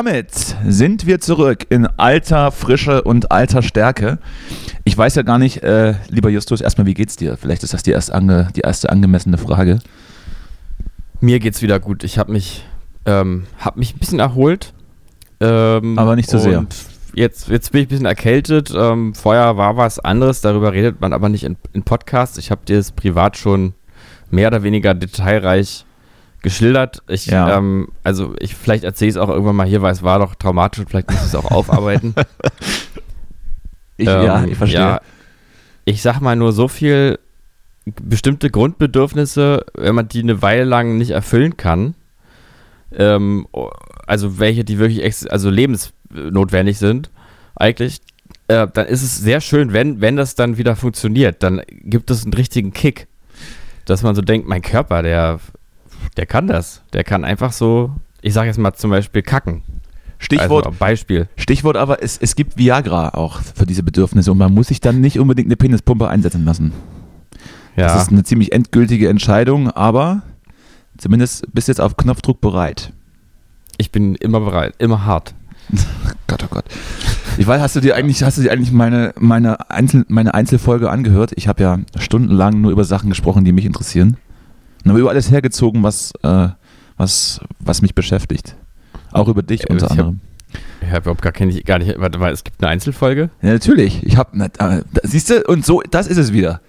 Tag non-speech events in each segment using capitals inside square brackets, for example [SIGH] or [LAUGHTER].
Damit sind wir zurück in alter Frische und alter Stärke. Ich weiß ja gar nicht, äh, lieber Justus, erstmal, wie geht's dir? Vielleicht ist das die erste, ange, die erste angemessene Frage. Mir geht's wieder gut. Ich habe mich, ähm, hab mich ein bisschen erholt. Ähm, Aber nicht so sehr. Jetzt, jetzt bin ich ein bisschen erkältet. Ähm, vorher war was anderes, darüber redet man aber nicht in, in Podcasts. Ich habe dir das privat schon mehr oder weniger detailreich geschildert. Ich, ja. ähm, also ich, vielleicht erzähle es auch irgendwann mal hier, weil es war doch traumatisch und vielleicht muss ich es auch [LAUGHS] aufarbeiten. ich, ähm, ja, ich verstehe. Ja, ich sag mal nur so viel, bestimmte Grundbedürfnisse, wenn man die eine Weile lang nicht erfüllen kann, ähm, also welche, die wirklich also lebensnotwendig sind, eigentlich, äh, dann ist es sehr schön, wenn, wenn das dann wieder funktioniert, dann gibt es einen richtigen Kick, dass man so denkt, mein Körper, der der kann das. Der kann einfach so, ich sage jetzt mal zum Beispiel kacken. Stichwort also Beispiel. Stichwort aber, es, es gibt Viagra auch für diese Bedürfnisse und man muss sich dann nicht unbedingt eine Penispumpe einsetzen lassen. Ja. Das ist eine ziemlich endgültige Entscheidung, aber zumindest bist du jetzt auf Knopfdruck bereit. Ich bin immer bereit, immer hart. [LAUGHS] Gott, oh Gott. Ich weiß, hast du dir eigentlich, hast du dir eigentlich meine, meine, Einzel, meine Einzelfolge angehört? Ich habe ja stundenlang nur über Sachen gesprochen, die mich interessieren. Und habe über alles hergezogen, was, äh, was, was mich beschäftigt. Auch über dich äh, unter ich anderem. ich habe überhaupt gar, keine, gar nicht. Warte mal, es gibt eine Einzelfolge? Ja, natürlich. Ich habe. Äh, siehst du, und so, das ist es wieder.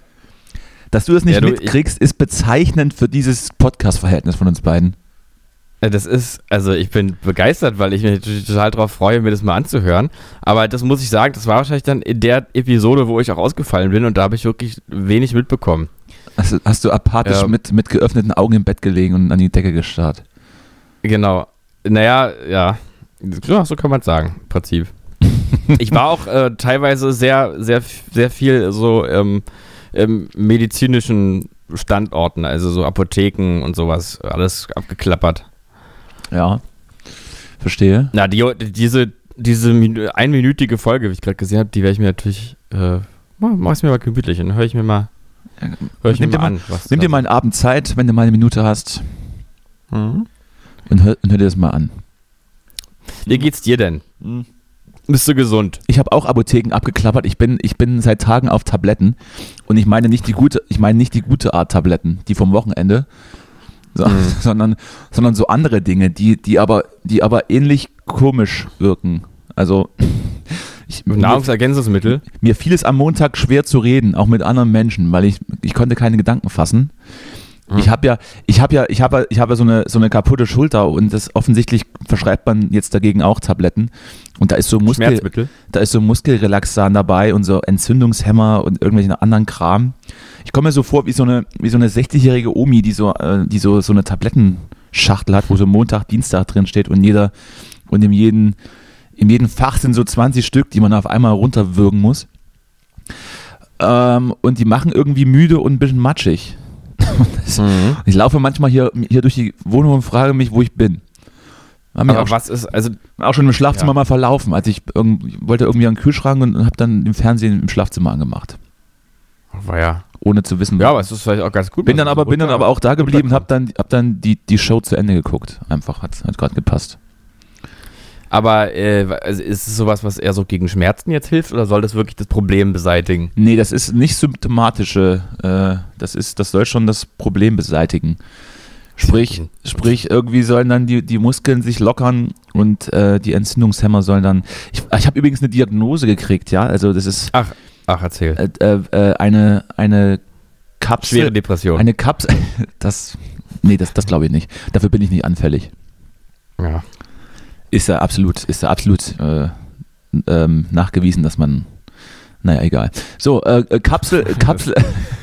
Dass du das nicht ja, du, mitkriegst, ist bezeichnend für dieses Podcast-Verhältnis von uns beiden. Das ist, also ich bin begeistert, weil ich mich total darauf freue, mir das mal anzuhören. Aber das muss ich sagen, das war wahrscheinlich dann in der Episode, wo ich auch ausgefallen bin und da habe ich wirklich wenig mitbekommen. Hast, hast du apathisch ja. mit, mit geöffneten Augen im Bett gelegen und an die Decke gestarrt? Genau. Naja, ja. ja so kann man es sagen, im Prinzip. [LAUGHS] ich war auch äh, teilweise sehr, sehr, sehr viel so ähm, im medizinischen Standorten, also so Apotheken und sowas, alles abgeklappert. Ja, verstehe. Na, die, diese, diese einminütige Folge, wie ich gerade gesehen habe, die werde ich mir natürlich, äh, mach es mir mal gemütlich und dann höre ich mir mal Hör ich nimm dir mal, an, nimm dir mal einen Abend Zeit, wenn du mal eine Minute hast. Mhm. Und, hör, und hör dir das mal an. Wie geht's dir denn? Mhm. Bist du gesund? Ich habe auch Apotheken abgeklappert. Ich bin, ich bin seit Tagen auf Tabletten. Und ich meine nicht die gute, ich meine nicht die gute Art Tabletten, die vom Wochenende, so, mhm. [LAUGHS] sondern, sondern so andere Dinge, die, die aber, die aber ähnlich komisch wirken. Also ich, Nahrungsergänzungsmittel? Mir, fiel es am Montag schwer zu reden, auch mit anderen Menschen, weil ich, ich konnte keine Gedanken fassen. Hm. Ich habe ja, ich habe ja, ich habe, ich habe so eine so eine kaputte Schulter und das offensichtlich verschreibt man jetzt dagegen auch Tabletten und da ist so Muskel, da ist so Muskelrelaxan dabei und so Entzündungshemmer und irgendwelchen anderen Kram. Ich komme mir so vor wie so eine wie so eine 60-jährige Omi, die so äh, die so so eine Tablettenschachtel hat, wo so Montag, Dienstag drin steht und jeder und in jedem in jedem Fach sind so 20 Stück, die man auf einmal runterwürgen muss. Ähm, und die machen irgendwie müde und ein bisschen matschig. mhm. [LAUGHS] Ich laufe manchmal hier, hier durch die Wohnung und frage mich, wo ich bin. Aber auch, was ist, also. Auch schon im Schlafzimmer ja. mal verlaufen. als ich, ich wollte irgendwie an den Kühlschrank und, und habe dann den Fernsehen im Schlafzimmer angemacht. War ja. Ohne zu wissen. Ja, aber es ist vielleicht auch ganz gut. Bin dann aber, bin dann aber auch da geblieben und habe dann, hab dann die, die Show zu Ende geguckt. Einfach, hat, hat gerade gepasst. Aber äh, also ist es sowas, was eher so gegen Schmerzen jetzt hilft oder soll das wirklich das Problem beseitigen? Nee, das ist nicht symptomatische, äh, das ist, das soll schon das Problem beseitigen. Sprich, sprich, irgendwie sollen dann die, die Muskeln sich lockern und äh, die Entzündungshemmer sollen dann. Ich, ich habe übrigens eine Diagnose gekriegt, ja. Also das ist. Ach, ach erzähl. Äh, äh, eine, eine Kapsel. Schwere Depression. Eine Kapsel. [LAUGHS] Das. Nee, das, das glaube ich nicht. Dafür bin ich nicht anfällig. Ja ist ja absolut, ist ja absolut äh, ähm, nachgewiesen, dass man, naja, egal. So, äh, äh Kapsel, [LAUGHS] Kapsel,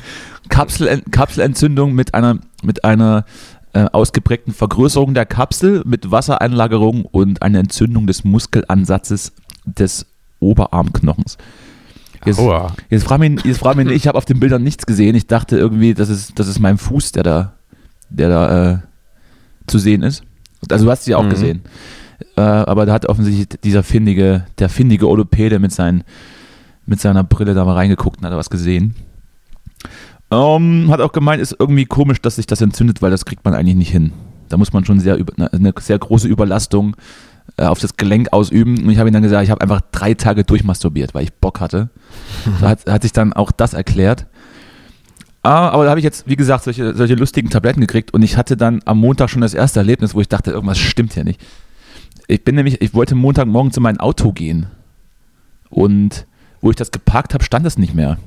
[LAUGHS] Kapsel, Kapselentzündung mit einer, mit einer äh, ausgeprägten Vergrößerung der Kapsel mit Wassereinlagerung und einer Entzündung des Muskelansatzes des Oberarmknochens. Jetzt, jetzt frag mich, jetzt frag mich ich habe auf den Bildern nichts gesehen. Ich dachte irgendwie, das ist, das ist mein Fuß, der da, der da äh, zu sehen ist. Also du hast sie auch mhm. gesehen. Äh, aber da hat offensichtlich dieser findige, der findige Orthopäde mit, seinen, mit seiner Brille da mal reingeguckt und hat was gesehen. Um, ähm, hat auch gemeint, ist irgendwie komisch, dass sich das entzündet, weil das kriegt man eigentlich nicht hin. Da muss man schon sehr eine sehr große Überlastung äh, auf das Gelenk ausüben. Und ich habe ihm dann gesagt, ich habe einfach drei Tage durchmasturbiert, weil ich Bock hatte. [LAUGHS] Da hat, hat sich dann auch das erklärt. Ah, aber da habe ich jetzt, wie gesagt, solche, solche lustigen Tabletten gekriegt und ich hatte dann am Montag schon das erste Erlebnis, wo ich dachte, irgendwas stimmt hier nicht. Ich bin nämlich, ich wollte Montagmorgen zu meinem Auto gehen und wo ich das geparkt habe, stand es nicht mehr.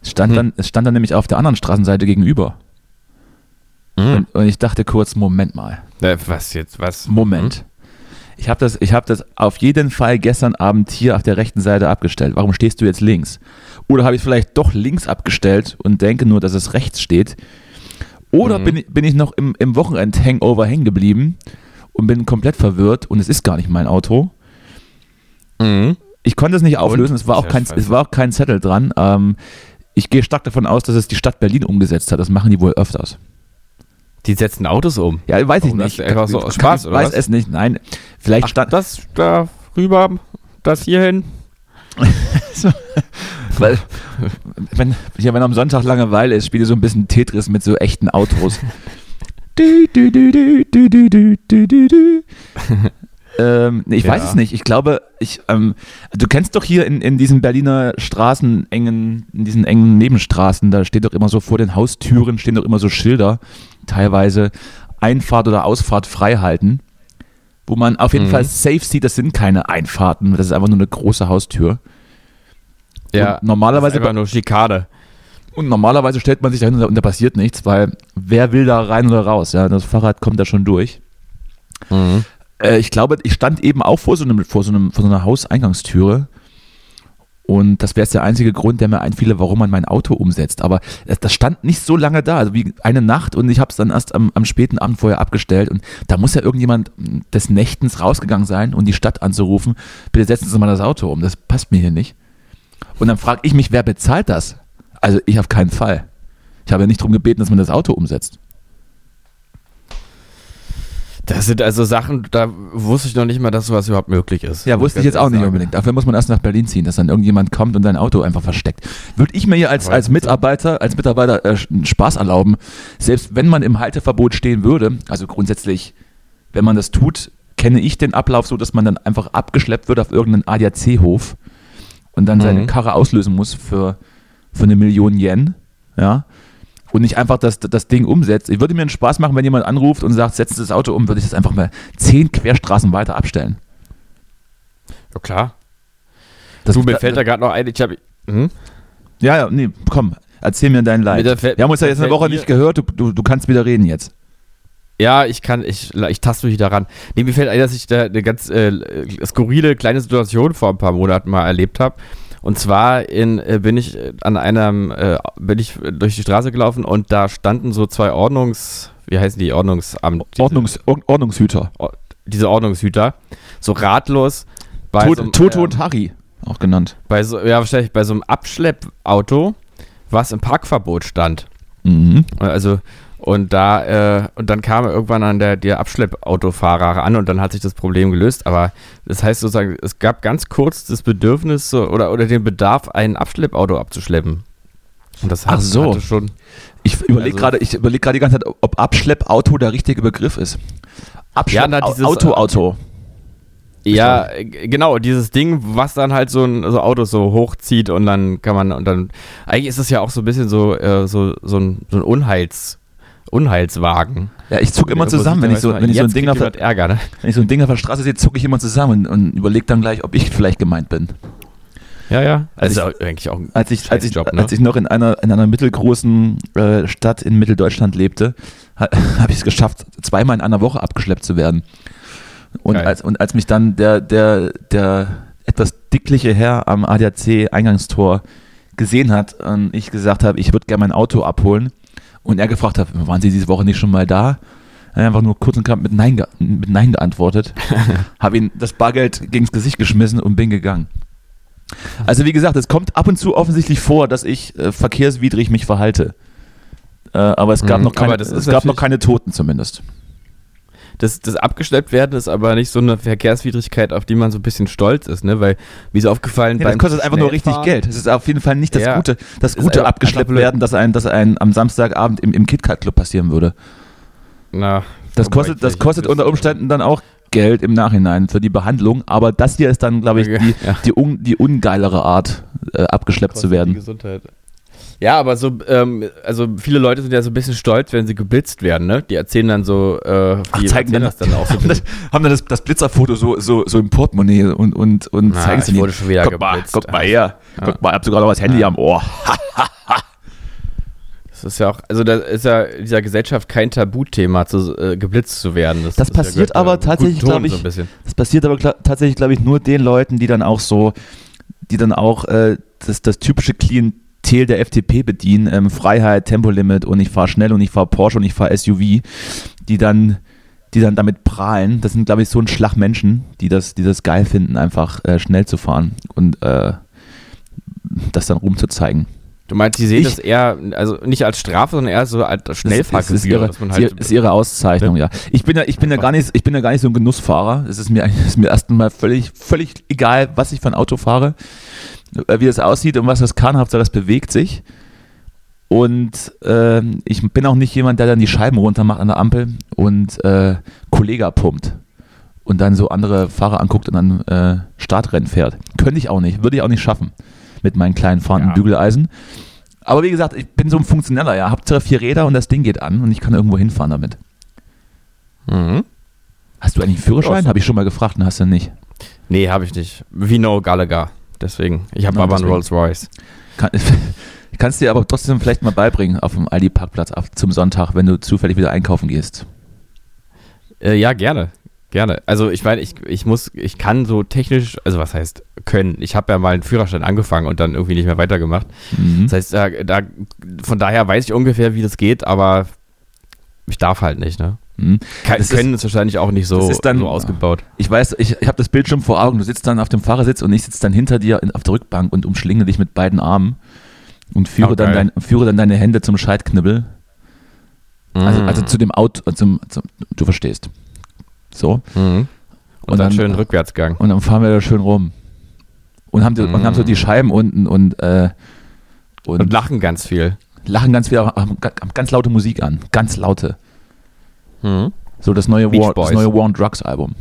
Es stand, Hm. dann, es stand dann nämlich auf der anderen Straßenseite gegenüber. Mhm. Und, und ich dachte kurz, Moment mal, Äh, was jetzt? Was? Moment. Ich habe das, ich hab das auf jeden Fall gestern Abend hier auf der rechten Seite abgestellt. Warum stehst du jetzt links? Oder habe ich es vielleicht doch links abgestellt und denke nur, dass es rechts steht? Oder Mhm. bin, ich, bin ich noch im, im Wochenend-Hangover hängen geblieben und bin komplett verwirrt und es ist gar nicht mein Auto? Mhm. Ich konnte es nicht auflösen, Und? es war, auch kein, es war auch kein Zettel dran. Ähm, ich gehe stark davon aus, dass es die Stadt Berlin umgesetzt hat. Das machen die wohl öfters. Die setzen Autos um. Ja, weiß ich Oh, das nicht. ist einfach so aus Spaß, ich oder weiß was? es nicht. Nein, vielleicht Ach, stand, das da rüber, das hierhin. [LAUGHS] Weil, wenn, ja, wenn am Sonntag Langeweile ist, spiele ich so ein bisschen Tetris mit so echten Autos. [LAUGHS] Du, du, du, du, du, du, du, du, du, du. ähm, ich weiß Ja. es nicht. Ich glaube, ich, ähm, du kennst doch hier in, in diesen Berliner Straßen, engen, in diesen engen Nebenstraßen, da steht doch immer so vor den Haustüren, stehen doch immer so Schilder, teilweise Einfahrt oder Ausfahrt frei halten, wo man auf jeden Mhm. Fall safe sieht, das sind keine Einfahrten, das ist einfach nur eine große Haustür. Ja, Und normalerweise das ist einfach nur Schikade. Und normalerweise stellt man sich dahin und da passiert nichts, weil wer will da rein oder raus? Ja, das Fahrrad kommt da schon durch. Mhm. Äh, ich glaube, ich stand eben auch vor so, einem, vor so, einem, vor so einer Hauseingangstüre. Und das wäre jetzt der einzige Grund, der mir einfiele, warum man mein Auto umsetzt. Aber das, stand nicht so lange da, also wie eine Nacht und ich habe es dann erst am, am späten Abend vorher abgestellt. Und da muss ja irgendjemand des Nächtens rausgegangen sein und die Stadt anzurufen, bitte setzen Sie mal das Auto um, das passt mir hier nicht. Und dann frage ich mich, wer bezahlt das? Also ich auf keinen Fall. Ich habe ja nicht darum gebeten, dass man das Auto umsetzt. Das sind also Sachen, da wusste ich noch nicht mal, dass sowas überhaupt möglich ist. Ja, wusste ich jetzt auch nicht sagen. unbedingt. Dafür muss man erst nach Berlin ziehen, dass dann irgendjemand kommt und sein Auto einfach versteckt. Würde ich mir hier als, als. Mitarbeiter, als Mitarbeiter äh, Spaß erlauben, selbst wenn man im Halteverbot stehen würde, also grundsätzlich, wenn man das tut, kenne ich den Ablauf so, dass man dann einfach abgeschleppt wird auf irgendeinen ADAC-Hof und dann seine Mhm. Karre auslösen muss für, für eine Million Yen, ja, und nicht einfach das, das Ding umsetzt. Ich würde mir einen Spaß machen, wenn jemand anruft und sagt, Sie das Auto um, würde ich das einfach mal zehn Querstraßen weiter abstellen. Ja, klar. Das, du, mir fällt da gerade noch ein, ich habe. Hm? Ja, ja, nee, komm, erzähl mir dein Leid. fällt- Wir haben uns ja jetzt eine Woche nicht gehört, du, du, du kannst wieder reden jetzt. Ja, ich kann, ich, ich taste mich da ran. Nee, mir fällt ein, dass ich da eine ganz äh, skurrile kleine Situation vor ein paar Monaten mal erlebt habe. Und zwar in, äh, bin ich äh, an einem, äh, bin ich durch die Straße gelaufen und da standen so zwei Ordnungs, wie heißen die, Ordnungsamt, Ordnungs, Or- Ordnungshüter. diese Ordnungshüter, so ratlos bei Tot, so einem, Toto ähm, und Harry, auch genannt. bei so, ja, wahrscheinlich bei so einem Abschleppauto, was im Parkverbot stand. Mhm. Also, und da, äh, und dann kam irgendwann an der, der Abschleppautofahrer an und dann hat sich das Problem gelöst. Aber das heißt sozusagen, es gab ganz kurz das Bedürfnis so, oder, oder den Bedarf, ein Abschleppauto abzuschleppen. Und das hat, Ach so. hatte schon. Ich überlege Also- gerade, ich überlege gerade die ganze Zeit, ob Abschleppauto der richtige Begriff ist. Ja, na, dieses- Auto, Auto. Ja, äh, genau, dieses Ding, was dann halt so ein so Auto so hochzieht und dann kann man, und dann, eigentlich ist es ja auch so ein bisschen so, äh, so, so ein, so ein Unheils, Unheilswagen. Ja, ich zucke immer zusammen, wenn ich so, wenn ich so ein Ding auf der, Ärger, ne? wenn ich so ein Ding auf der Straße sehe, zucke ich immer zusammen und, und überlege dann gleich, ob ich vielleicht gemeint bin. Ja, ja. Also ist auch eigentlich auch ein Als ich, als ich, Scheißjob, ne? als ich noch in einer, in einer mittelgroßen äh, Stadt in Mitteldeutschland lebte, ha, [LAUGHS] habe ich es geschafft, zweimal in einer Woche abgeschleppt zu werden. Und Geil. als, und als mich dann der, der, der etwas dickliche Herr am ADAC-Eingangstor gesehen hat und ich gesagt habe, ich würde gerne mein Auto abholen und er gefragt hat, waren Sie diese Woche nicht schon mal da? Er hat einfach nur kurz und knapp mit Nein, mit Nein geantwortet, [LAUGHS] habe ihm das Bargeld gegens Gesicht geschmissen und bin gegangen. Also wie gesagt, es kommt ab und zu offensichtlich vor, dass ich äh, verkehrswidrig mich verhalte. Äh, aber es gab, Mhm, noch keine, es gab noch keine Toten zumindest. Das, das abgeschleppt werden ist aber nicht so eine Verkehrswidrigkeit, auf die man so ein bisschen stolz ist, ne? Weil, wie ist aufgefallen, Nee, das kostet einfach nur richtig Geld. Das ist auf jeden Fall nicht das Ja. Gute, das Gute abgeschleppt werden, dass ein, dass ein am Samstagabend im, im KitKat Club passieren würde. Na, Das kostet, das kostet unter Umständen dann auch Geld im Nachhinein für die Behandlung, aber das hier ist dann, glaube ich, die, Ja. die, un, die ungeilere Art, äh, abgeschleppt zu Kostet die werden. Gesundheit. Ja, aber so, ähm, also viele Leute sind ja so ein bisschen stolz, wenn sie geblitzt werden, ne? Die erzählen dann so, äh, Ach, die zeigen erzählen dann, das dann auch so. haben, das, haben dann das, das Blitzerfoto so, so, so im Portemonnaie und, und, und Ah, zeigen ihnen. wurde schon wieder guck mal, geblitzt. guck mal her, Ja. guck mal, ich hab sogar noch das Handy Ja. am Ohr. [LAUGHS] Das ist ja auch, also da ist ja in dieser Gesellschaft kein Tabuthema, zu, äh, geblitzt zu werden. Das ja passiert äh, aber tatsächlich, Ton glaub ich, So. Das passiert aber tatsächlich, glaube ich, nur den Leuten, die dann auch so, die dann auch äh, das, das typische Klientel der FDP bedienen, ähm, Freiheit, Tempolimit und ich fahre schnell und ich fahre Porsche und ich fahre SUV, die dann, die dann damit prahlen. Das sind, glaube ich, so ein Schlag Menschen, die das, die das geil finden, einfach äh, schnell zu fahren und äh, das dann rumzuzeigen. Du meinst, die sehen Ich- das eher, also nicht als Strafe, sondern eher so als Das Schnellfahrgebühr, ist ihre, ist halt, ihre- ist ihre Auszeichnung, ja. Ich bin ja, ich bin ja gar nicht, ich bin ja gar nicht so ein Genussfahrer. Es ist mir, [LAUGHS] ist mir erst mal völlig, völlig egal, was ich für ein Auto fahre, wie das aussieht und was das kann, Hauptsache das bewegt sich. Und ähm, ich bin auch nicht jemand, der dann die Scheiben runter macht an der Ampel und äh, Kollega pumpt und dann so andere Fahrer anguckt und dann äh, Startrennen fährt. Könnte ich auch nicht, würde ich auch nicht schaffen mit meinen kleinen fahrenden Ja. Bügeleisen. Aber wie gesagt, ich bin so ein Funktioneller, ja. Hauptsache vier Räder und das Ding geht an und ich kann irgendwo hinfahren damit. mhm. Hast du eigentlich einen Führerschein? Habe ich schon mal gefragt und hast du nicht. Nee, habe ich nicht. Wie No Gallagher. Deswegen. Ich habe aber einen. Rolls Royce. Kann, [LAUGHS] ich kann es dir aber trotzdem vielleicht mal beibringen auf dem Aldi-Parkplatz zum Sonntag, wenn du zufällig wieder einkaufen gehst. Äh, ja, gerne. Gerne. Also ich meine, ich, ich muss, ich kann so technisch, also was heißt können? Ich habe ja mal einen Führerschein angefangen und dann irgendwie nicht mehr weitergemacht. Mhm. Das heißt, da, da, von daher weiß ich ungefähr, wie das geht, aber ich darf halt nicht, ne? Ke- Das können ist wahrscheinlich auch nicht so, dann- so ausgebaut. Ich weiß, ich, ich habe das Bildschirm vor Augen. Du sitzt dann auf dem Fahrersitz und ich sitze dann hinter dir auf der Rückbank und umschlinge dich mit beiden Armen und führe, Oh, dann, dein, führe dann deine Hände zum Schaltknibbel. Also, Mhm. also zu dem Auto, zum, zum, du verstehst. So. Mhm. Und, Und dann dann- schön Rückwärtsgang. Und dann fahren wir da schön rum. Und haben, die, und haben so die Scheiben unten und, äh, und, Und lachen ganz viel. lachen ganz viel, haben ganz laute Musik an. Ganz laute. Mhm. So das neue, Beach War, das neue War on Drugs Album.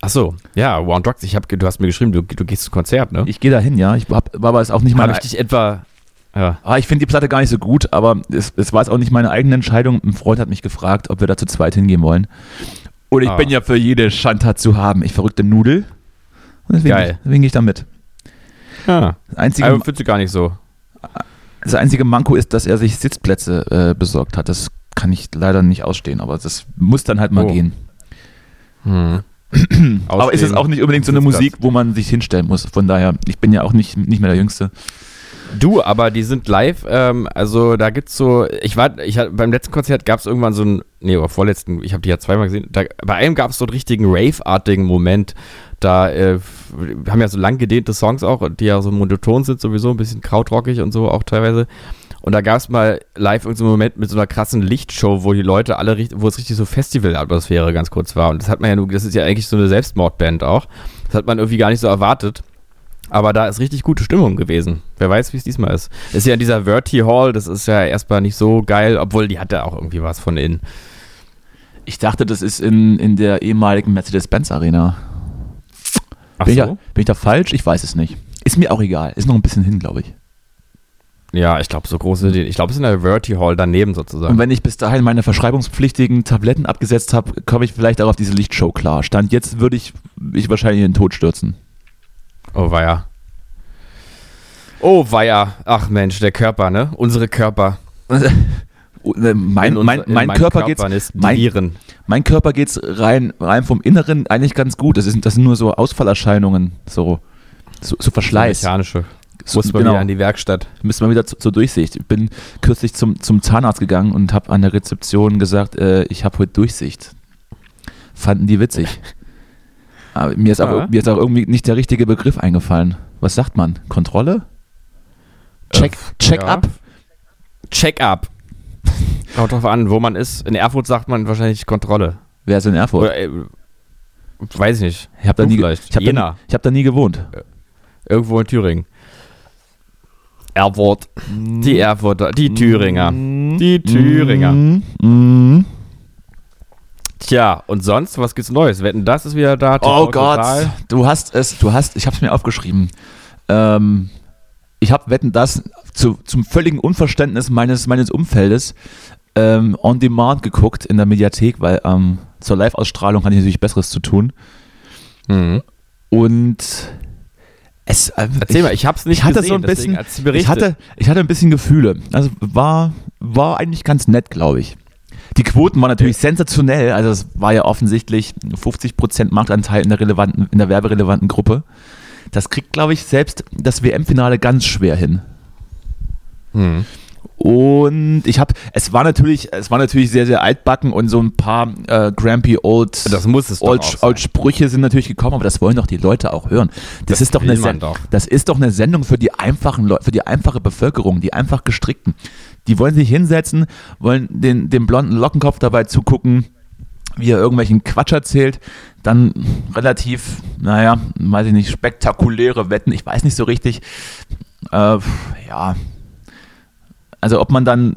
Ach so, ja, One Drugs. Ich hab, du hast mir geschrieben, du, du gehst zum Konzert, ne? Ich gehe da hin, ja. Ich hab, war aber es auch nicht Habe meine. ich dich etwa. Ja. Ah, ich finde die Platte gar nicht so gut, aber es, es war jetzt auch nicht meine eigene Entscheidung. Ein Freund hat mich gefragt, ob wir da zu zweit hingehen wollen. Und ich Ah. bin ja für jede Schandtat zu haben. Ich verrückte Nudel. Und deswegen, Geil. deswegen gehe ich da mit. ja. Das einzige, Aber findest du gar nicht so. das einzige Manko ist, dass er sich Sitzplätze äh, besorgt hat. Das kann ich leider nicht ausstehen, aber das muss dann halt mal Oh. gehen. Hm. [CLEARS THROAT] aber ist es auch nicht unbedingt so eine. Musik, wo man sich hinstellen muss. Von daher, ich bin ja auch nicht, nicht mehr der Jüngste. Du, aber die sind live, ähm, also da gibt's so, ich war, ich hatte, beim letzten Konzert gab's irgendwann so ein, nee, aber vorletzten, ich habe die ja zweimal gesehen, da, bei einem gab's so einen richtigen Rave-artigen Moment, da äh, haben ja so lang gedehnte Songs auch, die ja so monoton sind sowieso, ein bisschen krautrockig und so auch teilweise. Und da gab's mal live irgendeinen Moment mit so einer krassen Lichtshow, wo die Leute alle, wo es richtig so Festival-Atmosphäre ganz kurz war. Und das hat man ja nur, das ist ja eigentlich so eine Selbstmordband auch. Das hat man irgendwie gar nicht so erwartet. Aber da ist richtig gute Stimmung gewesen. Wer weiß, wie es diesmal ist. Ist ja in dieser Verti Hall, das ist ja erstmal nicht so geil, obwohl die hatte auch irgendwie was von innen. Ich dachte, das ist in, in der ehemaligen Mercedes-Benz Arena. Ach Bin, ich so? da, bin ich da falsch? Ich weiß es nicht. Ist mir auch egal. Ist noch ein bisschen hin, glaube ich. Ja, ich glaube, so große, ich glaube, es ist in der Verti Hall daneben Und sozusagen. wenn ich bis dahin meine verschreibungspflichtigen Tabletten abgesetzt habe, komme ich vielleicht auch auf diese Lichtshow klar. Stand jetzt würde ich, ich wahrscheinlich in den Tod stürzen. Oh, weia. Oh, weia. Ach Mensch, der Körper, ne? Unsere Körper. [LAUGHS] mein, mein, in mein Körper geht's, mein- mein Körper geht's rein, rein vom Inneren eigentlich ganz gut. Das, ist, das sind nur so Ausfallerscheinungen, so, so, so Verschleiß. Mechanische. So, Muss man genau. wieder an die Werkstatt. Müssen wir wieder zu- zur Durchsicht. Ich bin kürzlich zum, zum Zahnarzt gegangen und habe an der Rezeption gesagt, äh, ich habe heute Durchsicht. Fanden die witzig. [LAUGHS] Aber mir ist, auch, Ja. mir ist auch irgendwie nicht der richtige Begriff eingefallen. Was sagt man? Kontrolle? Check, Äh, check ja. up? Check-up. [LAUGHS] Kommt drauf an, wo man ist. In Erfurt sagt man wahrscheinlich Kontrolle. Wer ist in Erfurt? Oder, äh, weiß ich nicht. Ich habe da, nie ich hab da, ich hab da nie gewohnt. Irgendwo in Thüringen. Erfurt. Die Erfurter. Die Thüringer. Die Thüringer. Mm, mm. Tja, und sonst, was gibt's Neues? Wetten, das ist wieder da. TV oh Gott, total. du hast es, du hast, ich habe es mir aufgeschrieben. Ähm, ich habe Wetten, das zu, zum völligen Unverständnis meines, meines Umfeldes ähm, on demand geguckt in der Mediathek, weil ähm, zur Live-Ausstrahlung hatte ich natürlich Besseres zu tun. Mhm. Und es, äh, Erzähl ich, mal, ich hab's nicht ich hatte gesehen, so ein bisschen, ich hatte, ich hatte ein bisschen Gefühle. Also war, war eigentlich ganz nett, glaube ich. Die Quoten waren natürlich sensationell. Also es war ja offensichtlich 50% Marktanteil in der relevanten, in der werberelevanten Gruppe. Das kriegt, glaube ich, selbst das WM-Finale ganz schwer hin. Hm. Und ich habe, es war natürlich, es war natürlich sehr, sehr altbacken und so ein paar äh, Grampy Old, das muss es Old, Old Sprüche sind natürlich gekommen, aber das wollen doch die Leute auch hören. Das, das ist doch eine, doch. das ist doch eine Sendung für die einfachen Leute, für die einfache Bevölkerung, die einfach gestrickten. Die wollen sich hinsetzen, wollen den, den blonden Lockenkopf dabei zugucken, wie er irgendwelchen Quatsch erzählt, dann relativ, naja, weiß ich nicht, spektakuläre Wetten, ich weiß nicht so richtig. Äh, ja, also ob man dann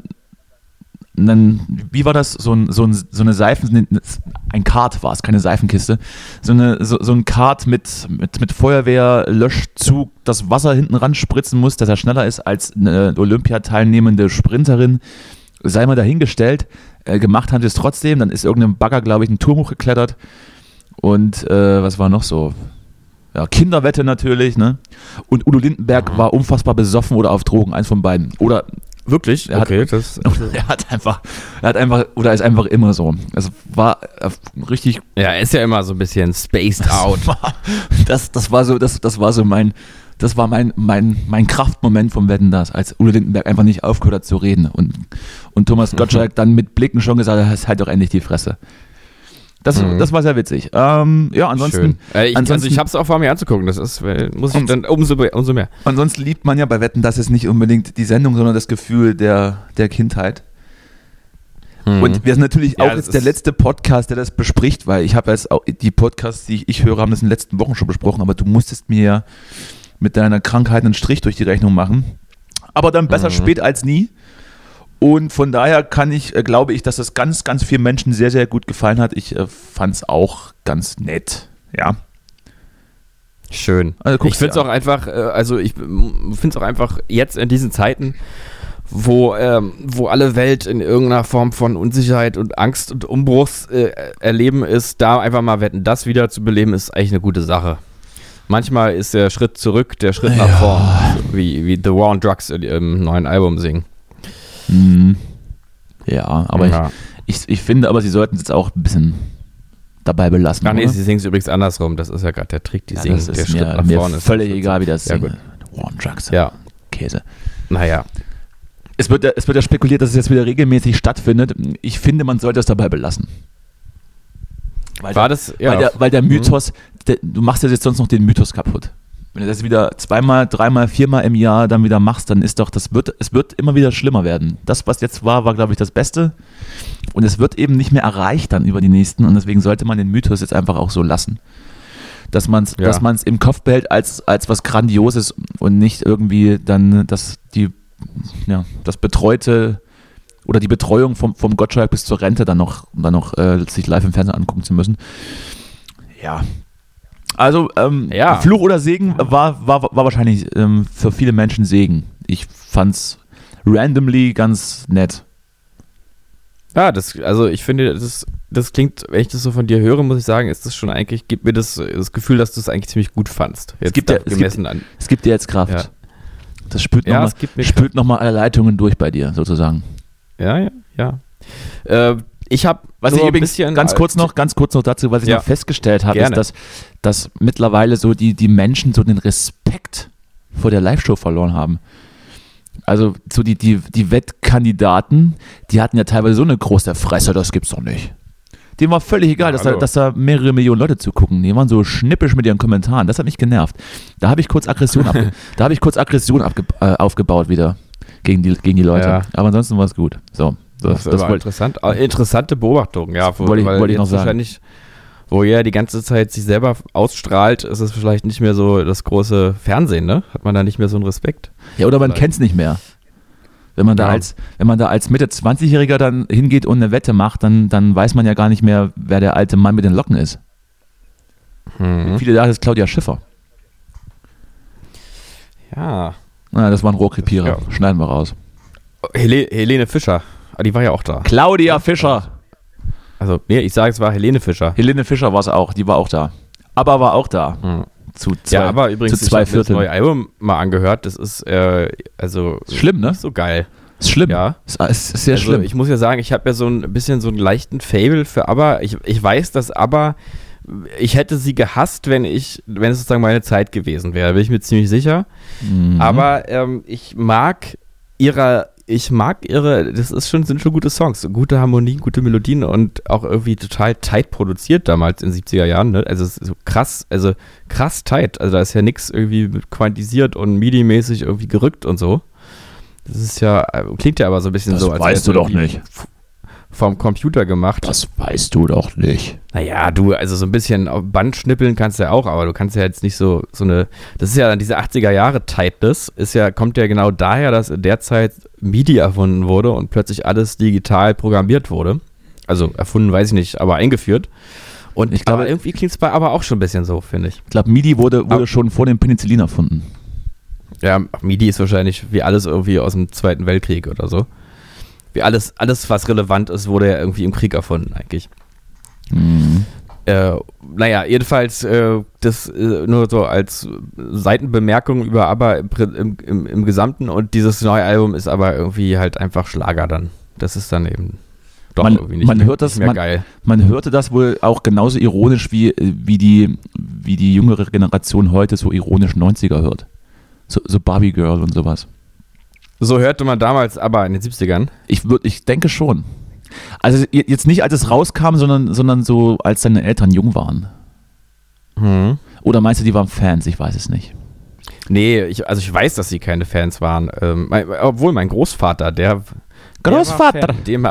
einen, wie war das, so, ein, so, ein, so eine Seifen, ein Kart war es, keine Seifenkiste, so, eine, so, so ein Kart mit, mit, mit Feuerwehrlöschzug, das Wasser hinten ran spritzen muss, dass er schneller ist als eine Olympiateilnehmende Sprinterin, sei mal dahingestellt. Äh, gemacht haben sie es trotzdem, dann ist irgendein Bagger, glaube ich, einen Turm hochgeklettert und äh, was war noch so? Ja, Kinderwette natürlich, ne? Und Udo Lindenberg war unfassbar besoffen oder auf Drogen, eins von beiden. Oder Wirklich? Er okay, hat, das, [LAUGHS] er hat einfach, er hat einfach, oder ist einfach immer so. Es war äh, richtig. Ja, er ist ja immer so ein bisschen spaced out. War, das, das war so, das, das war so mein, das war mein, mein, mein Kraftmoment vom Wetten das, als Udo Lindenberg einfach nicht aufgehört hat zu reden und, und Thomas mhm. Gottschalk dann mit Blicken schon gesagt hat, halt doch endlich die Fresse. Das, mhm. das war sehr witzig. Ähm, ja, ansonsten. Äh, ich, ansonsten also ich habe es auch vor mir anzugucken. Das ist, muss ich dann umso, umso mehr. Ansonsten liebt man ja bei Wetten, das ist nicht unbedingt die Sendung, sondern das Gefühl der, der Kindheit. Mhm. Und wir sind natürlich ja, auch jetzt der letzte Podcast, der das bespricht, weil ich habe jetzt auch die Podcasts, die ich, ich höre, haben das in den letzten Wochen schon besprochen, aber du musstest mir ja mit deiner Krankheit einen Strich durch die Rechnung machen. Aber dann besser mhm. spät als nie. Und von daher kann ich, äh, glaube ich, dass das ganz, ganz vielen Menschen sehr, sehr gut gefallen hat. Ich äh, fand es auch ganz nett. Ja. Schön. Also, ich finde es auch einfach, äh, also ich finde es auch einfach jetzt in diesen Zeiten, wo, ähm, wo alle Welt in irgendeiner Form von Unsicherheit und Angst und Umbruchs äh, erleben ist, da einfach mal wetten, das wieder zu beleben, ist eigentlich eine gute Sache. Manchmal ist der Schritt zurück der Schritt nach ja. vorn, wie, wie The War on Drugs im neuen Album singen. Mhm. Ja, aber ja. Ich, ich, ich finde, aber sie sollten es jetzt auch ein bisschen dabei belassen. Ach nee, sie singen es übrigens andersrum. Das ist ja gerade der Trick. Die ja, singen der Schritt nach vorne. Völlig egal, wie das ja, gut. One Drugs. Ja. Käse. Naja. Es wird, es wird ja spekuliert, dass es jetzt wieder regelmäßig stattfindet. Ich finde, man sollte es dabei belassen. Weil War der, das, ja. Weil der, weil der mhm. Mythos, der, du machst ja jetzt sonst noch den Mythos kaputt. Wenn du das wieder zweimal, dreimal, viermal im Jahr dann wieder machst, dann ist doch, das wird, es wird immer wieder schlimmer werden. Das, was jetzt war, war, glaube ich, das Beste. Und es wird eben nicht mehr erreicht dann über die nächsten. Und deswegen sollte man den Mythos jetzt einfach auch so lassen. Dass man es ja. im Kopf behält als, als was Grandioses und nicht irgendwie dann das, die, ja, das Betreute oder die Betreuung vom, vom Gottschalk bis zur Rente dann noch, dann noch äh, sich live im Fernsehen angucken zu müssen. Ja, also ähm, ja. Fluch oder Segen war, war, war wahrscheinlich ähm, für viele Menschen Segen. Ich fand's randomly ganz nett. Ja, das, also ich finde, das, das klingt, wenn ich das so von dir höre, muss ich sagen, ist das schon eigentlich, gibt mir das, das Gefühl, dass du es eigentlich ziemlich gut fandst. Jetzt es gibt, ja, es, gibt, an. es gibt dir jetzt Kraft. Ja. Das spült ja, nochmal noch alle Leitungen durch bei dir, sozusagen. Ja, ja, ja. Äh, ich habe was ich übrigens ganz kurz noch, ganz kurz noch dazu, was ich ja. noch festgestellt habe, ist, dass, dass mittlerweile so die, die Menschen so den Respekt vor der Live-Show verloren haben. Also so die, die, die Wettkandidaten, die hatten ja teilweise so eine große Fresse, das gibt's doch nicht. Dem war völlig egal, ja, dass, da, dass da mehrere Millionen Leute zugucken. Die waren so schnippisch mit ihren Kommentaren. Das hat mich genervt. Da habe ich kurz Aggression, abge [LAUGHS] da habe ich kurz Aggression äh, aufgebaut wieder gegen die, gegen die Leute. Ja. Aber ansonsten war es gut. So. Das, das, das war interessant. Ah, interessante Beobachtung, ja. Wo, wollte ich, wollte ich noch sagen. Wahrscheinlich, wo er die ganze Zeit sich selber ausstrahlt, ist es vielleicht nicht mehr so das große Fernsehen, ne? Hat man da nicht mehr so einen Respekt? Ja, oder man kennt es nicht mehr. Wenn man da Ja. als, wenn man da als Mitte 20-Jähriger dann hingeht und eine Wette macht, dann, dann weiß man ja gar nicht mehr, wer der alte Mann mit den Locken ist. Mhm. Viele sagen, das ist Claudia Schiffer. Ja. Na, das war ein Rohrkrepierer. Ja. Schneiden wir raus. Hele Helene Fischer. Ah, Die war ja auch da. Claudia Fischer. Also, nee, ich sage, es war Helene Fischer. Helene Fischer war es auch, die war auch da. Aber war auch da. Mhm. Zu zwei, Ja, aber übrigens, zu ich zwei habe das neue Album mal angehört. Das ist, äh, also, Ist schlimm, ne? so geil. Ist schlimm. Ja. Ist, ist, sehr also, schlimm. ich muss ja sagen, ich habe ja so ein bisschen so einen leichten Fable für ABBA. Ich, ich weiß, dass ABBA, ich hätte sie gehasst, wenn ich, wenn es sozusagen meine Zeit gewesen wäre, bin ich mir ziemlich sicher. Mhm. Aber ähm, ich mag ihre, ich mag ihre, das ist schon, sind schon gute Songs, gute Harmonien, gute Melodien und auch irgendwie total tight produziert damals in den 70er Jahren. Ne? Also es ist so krass, also krass tight. Also da ist ja nichts irgendwie quantisiert und MIDI-mäßig irgendwie gerückt und so. Das ist ja, äh, klingt ja aber so ein bisschen Das so, als weißt du doch nicht. Vom Computer gemacht. das weißt du doch nicht. Naja, du, also so ein bisschen Band schnippeln kannst du ja auch, aber du kannst ja jetzt nicht so, so eine, das ist ja dann diese 80er Jahre Tightness, ist ja, kommt ja genau daher, dass in der Zeit MIDI erfunden wurde und plötzlich alles digital programmiert wurde. Also erfunden weiß ich nicht, aber eingeführt. Und Ich glaube- glaube, irgendwie klingt es bei aber auch schon ein bisschen so, finde ich. Ich glaube, MIDI wurde, wurde Aber- schon vor dem Penicillin erfunden. Ja, MIDI ist wahrscheinlich wie alles irgendwie aus dem Zweiten Weltkrieg oder so. Wie alles, alles, was relevant ist, wurde ja irgendwie im Krieg erfunden, eigentlich. Mhm. Äh, naja, jedenfalls äh, das äh, nur so als Seitenbemerkung über aber im, im, im, Gesamten und dieses neue Album ist aber irgendwie halt einfach Schlager dann. Das ist dann eben doch Man- irgendwie nicht man mehr, hört das- man- geil. Man hörte das wohl auch genauso ironisch, wie, wie, die, wie die jüngere Generation heute so ironisch 90er hört. So, so Barbie Girl und sowas. So hörte man damals aber in den 70ern. Ich, würd, ich denke schon. Also je- jetzt nicht, als es rauskam, sondern, sondern so, als deine Eltern jung waren. Oder meinst du, die waren Fans? Ich weiß es nicht. Nee, ich, also ich weiß, dass sie keine Fans waren. Ähm, mein, obwohl mein Großvater, der der Großvater. Mit dem,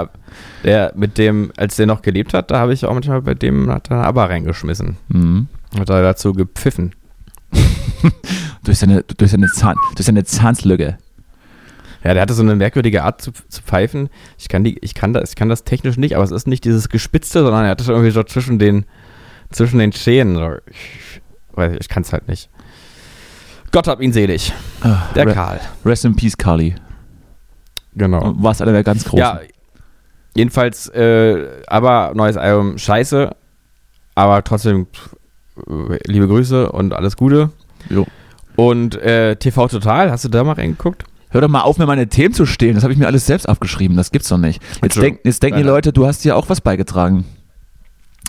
der, mit dem, als der noch gelebt hat, da habe ich auch manchmal bei dem hat er aber reingeschmissen. Mhm. Hat er dazu gepfiffen. [LAUGHS] Durch, seine, durch, seine Zahn, durch seine Zahnslücke. Ja, der hatte so eine merkwürdige Art zu, zu pfeifen. Ich kann, die, ich, kann das, ich kann das technisch nicht, aber es ist nicht dieses Gespitzte, sondern er hatte das irgendwie so zwischen den, zwischen den Zähnen. So. Ich, ich, ich kann es halt nicht. Gott hab ihn selig. Ah, Der Re- Karl. Rest in Peace, Carly. Genau. War es einer der ganz großen. Ja, jedenfalls, äh, aber neues Album scheiße, aber trotzdem äh, liebe Grüße und alles Gute. Jo. Und äh, TV Total, hast du da mal reingeguckt? Hör doch mal auf, mir meine Themen zu stehlen. Das habe ich mir alles selbst aufgeschrieben. Das gibt's doch nicht. Jetzt, denk, jetzt denken die. Leute, du hast hier auch was beigetragen.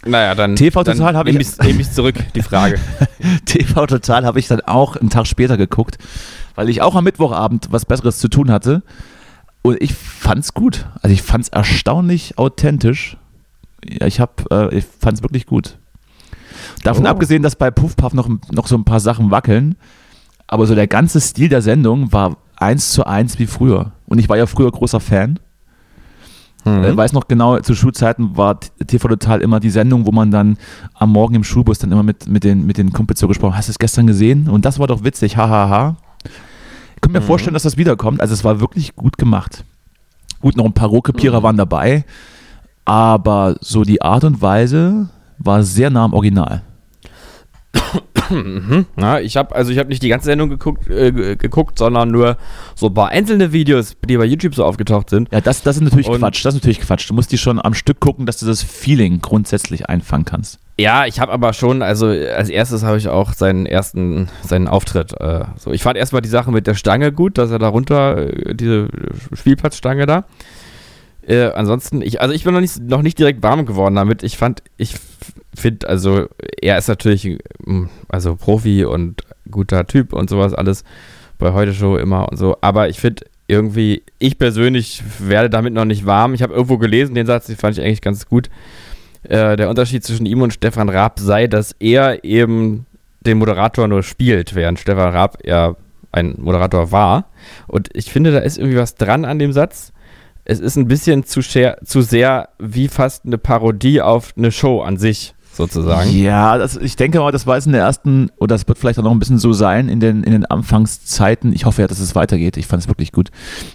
Naja, dann. TV Total hab nehm ich- ich's- Nehm ich zurück, die Frage. [LAUGHS] TV Total habe ich dann auch einen Tag später geguckt, weil ich auch am Mittwochabend was Besseres zu tun hatte. Und ich fand's gut. Also ich fand's erstaunlich authentisch. Ja, ich hab, äh, ich fand's wirklich gut. Davon Oh. abgesehen, dass bei Puff Puff noch, noch so ein paar Sachen wackeln, aber so der ganze Stil der Sendung war eins zu eins wie früher. Und ich war ja früher großer Fan. Mhm. Äh, weiß noch genau, zu Schulzeiten war TV Total immer die Sendung, wo man dann am Morgen im Schulbus dann immer mit, mit, den, mit den Kumpels so gesprochen Hast du es gestern gesehen? Und das war doch witzig, hahaha. Ha, ha. Ich kann mir Mhm. vorstellen, dass das wiederkommt. Also es war wirklich gut gemacht. Gut, noch ein paar Rohkopierer Mhm. waren dabei, aber so die Art und Weise war sehr nah am Original. [COUGHS] Mhm. Na, ich habe also ich habe nicht die ganze Sendung geguckt, äh, ge- geguckt, sondern nur so ein paar einzelne Videos, die bei YouTube so aufgetaucht sind. Ja, das, das ist natürlich Und- Quatsch. Das ist natürlich Quatsch. Du musst die schon am Stück gucken, dass du das Feeling grundsätzlich einfangen kannst. Ja, ich habe aber schon, also als erstes habe ich auch seinen ersten, seinen Auftritt. Äh, so, ich fand erstmal die Sache mit der Stange gut, dass er da runter, äh, diese Spielplatzstange da. Äh, ansonsten, ich, also ich bin noch nicht, noch nicht direkt warm geworden damit. Ich fand, ich finde, also er ist natürlich, mm, also Profi und guter Typ und sowas alles bei heute Show immer und so. Aber ich finde irgendwie, ich persönlich werde damit noch nicht warm. Ich habe irgendwo gelesen, den Satz, den fand ich eigentlich ganz gut. Äh, der Unterschied zwischen ihm und Stefan Raab sei, dass er eben den Moderator nur spielt, während Stefan Raab ja ein Moderator war. Und ich finde, da ist irgendwie was dran an dem Satz. Es ist ein bisschen zu, scher- zu sehr wie fast eine Parodie auf eine Show an sich. sozusagen. Ja, das, ich denke mal, das war jetzt in der ersten, oder das wird vielleicht auch noch ein bisschen so sein in den, in den Anfangszeiten. Ich hoffe ja, dass es weitergeht. Ich fand es wirklich gut.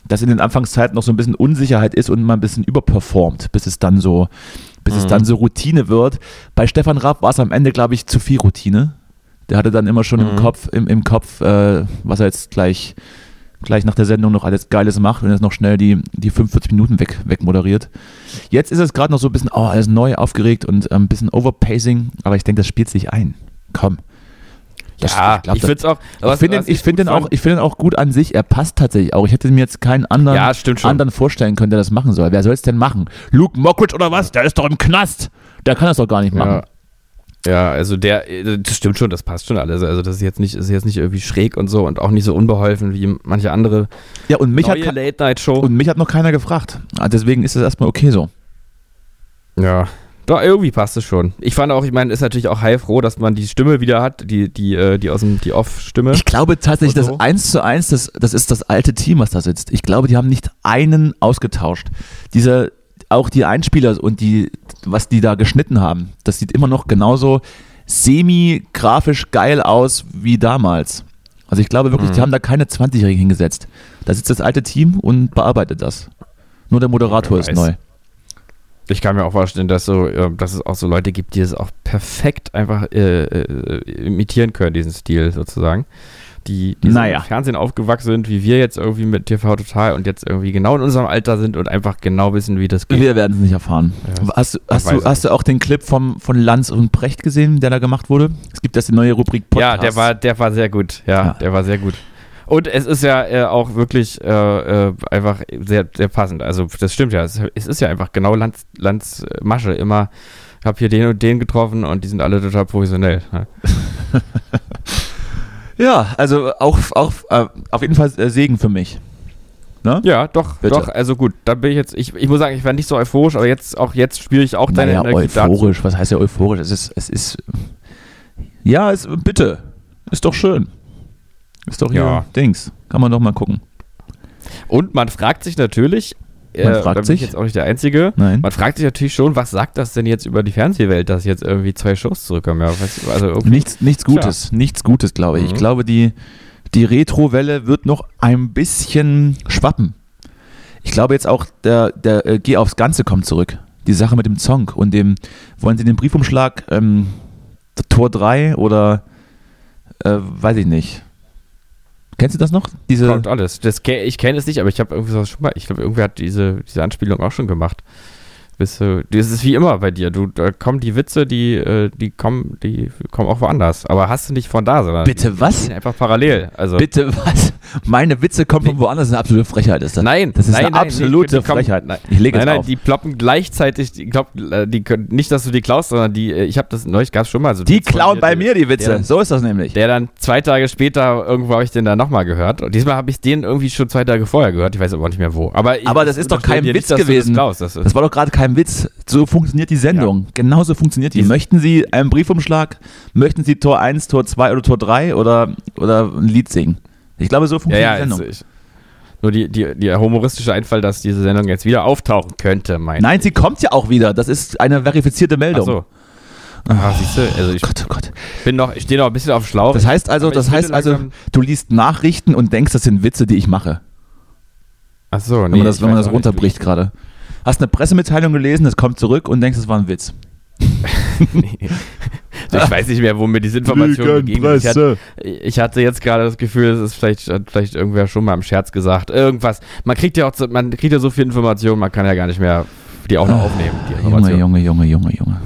Dass in den Anfangszeiten noch so ein bisschen Unsicherheit ist und man ein bisschen überperformt, bis es dann so, bis mhm. es dann so Routine wird. Bei Stefan Raab war es am Ende, glaube ich, zu viel Routine. Der hatte dann immer schon mhm. im Kopf, im, im Kopf, äh, was er jetzt gleich gleich nach der Sendung noch alles Geiles macht und jetzt noch schnell die, die 45 Minuten weg, wegmoderiert. Jetzt ist es gerade noch so ein bisschen, oh, alles neu, aufgeregt und ein bisschen Overpacing, aber ich denke, das spielt sich ein. Komm. Das, ja, ich, ich finde es auch. ich finde ich find den, auch, ich find den auch gut an sich. Er passt tatsächlich auch. Ich hätte mir jetzt keinen anderen, ja, anderen vorstellen können, der das machen soll. Wer soll es denn machen? Luke Mockridge oder was? Der ist doch im Knast. Der kann das doch gar nicht machen. Ja. Ja, also der, äh, das stimmt schon, das passt schon alles. Also das ist jetzt nicht, ist jetzt nicht irgendwie schräg und so und auch nicht so unbeholfen wie manche andere. Ja, und mich neue hat Late Night Show. Und mich hat noch keiner gefragt. Ah, deswegen ist es erstmal okay so. Ja, doch, irgendwie passt es schon. Ich fand auch, ich meine, ist natürlich auch heilfroh, dass man die Stimme wieder hat, die, die, äh, die aus dem, die Off-Stimme. Ich glaube tatsächlich, so. das 1 zu 1, das, das ist das alte Team, was da sitzt. Ich glaube, die haben nicht einen ausgetauscht. Dieser, auch die Einspieler und die, was die da geschnitten haben, das sieht immer noch genauso semi-grafisch geil aus wie damals. Also ich glaube wirklich, mhm. die haben da keine 20-Jährigen hingesetzt. Da sitzt das alte Team und bearbeitet das. Nur der Moderator ist neu. Ich kann mir auch vorstellen, dass, so, dass es auch so Leute gibt, die es auch perfekt einfach äh, äh, imitieren können, diesen Stil sozusagen die, die naja. im Fernsehen aufgewachsen sind, wie wir jetzt irgendwie mit TV Total und jetzt irgendwie genau in unserem Alter sind und einfach genau wissen, wie das geht. Wir werden es nicht erfahren. Ja, hast, hast, du, hast du auch den Clip vom, von Lanz und Brecht gesehen, der da gemacht wurde? Es gibt das die neue Rubrik Podcast. Ja, der war, der war sehr gut. Ja, ja. der war sehr gut. Und es ist ja äh, auch wirklich äh, äh, einfach sehr, sehr passend. Also das stimmt ja. Es, es ist ja einfach genau Lanz, Lanz Masche. Immer, ich habe hier den und den getroffen und die sind alle total professionell. Ne? [LAUGHS] Ja, also auch, auch äh, auf jeden Fall äh, Segen für mich. Ne? Ja, doch, Bitte. doch, also gut, da bin ich jetzt, ich, ich muss sagen, ich war nicht so euphorisch, aber jetzt auch jetzt spüre ich auch deine naja, Energie euphorisch, dazu. was heißt ja euphorisch? Es ist, es ist, ja, es, bitte, ist doch schön. Ist doch ja. Dings, kann man doch mal gucken. Und man fragt sich natürlich, man äh, fragt sich. jetzt auch nicht der Einzige. Nein. Man fragt sich natürlich schon, was sagt das denn jetzt über die Fernsehwelt, dass jetzt irgendwie zwei Shows zurückkommen? Ja, also nichts, nichts Gutes, klar. nichts Gutes, glaube ich. Mhm. Ich glaube, die, die Retro-Welle wird noch ein bisschen schwappen. Ich glaube jetzt auch, der, der äh, Geh aufs Ganze kommt zurück. Die Sache mit dem Song und dem, wollen Sie den Briefumschlag ähm, Tor 3 oder äh, weiß ich nicht Kennst du das noch? Diese Kommt alles. Das, ich kenne es nicht, aber ich habe irgendwie schon mal. Ich glaube, irgendwer hat diese, diese Anspielung auch schon gemacht. Bist du, das ist wie immer bei dir. Du, da kommen die Witze, die, äh, die kommen, die kommen auch woanders. Aber hast du nicht von da, sondern bitte was? Einfach parallel. Also bitte was? Meine Witze kommen von woanders. Das ist eine absolute Frechheit, ist das? Nein, das ist nein, eine nein, absolute die Frechheit. Kommen, ich lege nein, nein, auf. die ploppen gleichzeitig. Die, glaub, äh, die nicht, dass du die klaust, sondern die. Äh, ich habe das neulich gab es schon mal so. Die klauen bei mir die Witze. Der, so ist das nämlich. Der dann zwei Tage später irgendwo habe ich den dann nochmal gehört. Und diesmal habe ich den irgendwie schon zwei Tage vorher gehört. Ich weiß aber nicht mehr wo. Aber, aber das ist doch kein Witz nicht, gewesen. Das, das, das war doch gerade kein Witz. So funktioniert die Sendung. Ja. Genauso funktioniert die. Möchten Sie einen Briefumschlag? Möchten Sie Tor 1, Tor 2 oder Tor 3 oder, oder ein Lied singen? Ich glaube, so funktioniert ja, ja, die Sendung. Ich, nur die, die, der humoristische Einfall, dass diese Sendung jetzt wieder auftauchen könnte, mein Nein, sie kommt ja auch wieder. Das ist eine verifizierte Meldung. Ach so. Ah, siehst du, also ich Gott, oh Gott. bin noch, ich stehe noch ein bisschen auf Schlauch. Das heißt also, das heißt also, du liest Nachrichten und denkst, das sind Witze, die ich mache. Ach so, nee, wenn man das, wenn man das runterbricht gerade hast eine Pressemitteilung gelesen, das kommt zurück und denkst, es war ein Witz. [LAUGHS] ich weiß nicht mehr, wo mir diese Information gegeben ich hatte, ich hatte jetzt gerade das Gefühl, es ist vielleicht, hat vielleicht irgendwer schon mal im Scherz gesagt. Irgendwas. Man kriegt ja auch man kriegt ja so viel Information, man kann ja gar nicht mehr die auch noch ah, aufnehmen. Junge, Junge, Junge, Junge, Junge.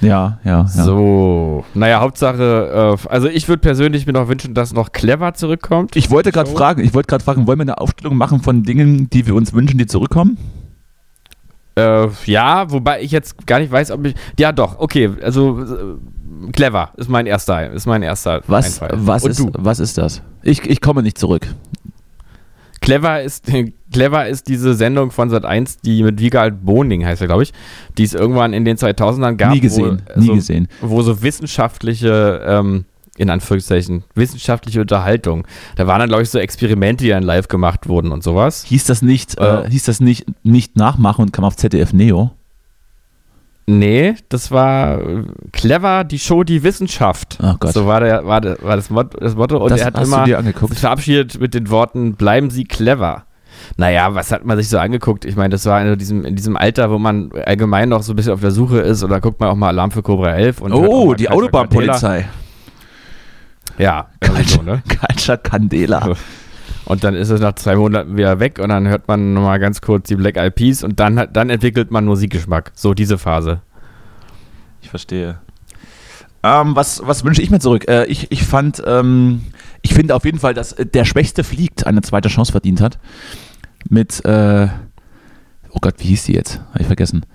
Ja, ja, ja. So, naja, Hauptsache, äh, also ich würde persönlich mir noch wünschen, dass noch clever zurückkommt. Ich wollte gerade fragen, ich wollte gerade fragen, wollen wir eine Aufstellung machen von Dingen, die wir uns wünschen, die zurückkommen? Äh, ja, wobei ich jetzt gar nicht weiß, ob ich. Ja, doch, okay, also äh, clever ist mein erster, ist mein erster. Was, was, ist, was ist das? Ich, ich komme nicht zurück. Clever ist, [LAUGHS] clever ist diese Sendung von Sat1, die mit Wiegald Boning heißt er, glaube ich, die es irgendwann in den 2000ern gab. Nie gesehen, wo, nie so, gesehen. Wo so wissenschaftliche ähm, in Anführungszeichen, wissenschaftliche Unterhaltung. Da waren dann, glaube ich, so Experimente, die dann live gemacht wurden und sowas. Hieß das nicht, äh, äh, hieß das nicht, nicht nachmachen und kam auf ZDF Neo? Nee, das war clever, die Show Die Wissenschaft. Oh Gott. So war, der, war, der, war das, Motto, das Motto. Und das er hat immer sich verabschiedet mit den Worten, bleiben Sie clever. Naja, was hat man sich so angeguckt? Ich meine, das war in diesem, in diesem Alter, wo man allgemein noch so ein bisschen auf der Suche ist oder guckt man auch mal Alarm für Cobra 11. Und Oh, die Autobahnpolizei. Ja, irgendwie so, ne? Candela. Und dann ist es nach zwei Monaten wieder weg und dann hört man nochmal ganz kurz die Black Eyed Peas und dann, dann entwickelt man Musikgeschmack. So diese Phase. Ich verstehe. Ähm, was, was wünsche ich mir zurück? Äh, ich, ich fand, ähm, ich finde auf jeden Fall, dass äh, der Schwächste fliegt eine zweite Chance verdient hat. Mit, äh, oh Gott, wie hieß die jetzt? Habe ich vergessen.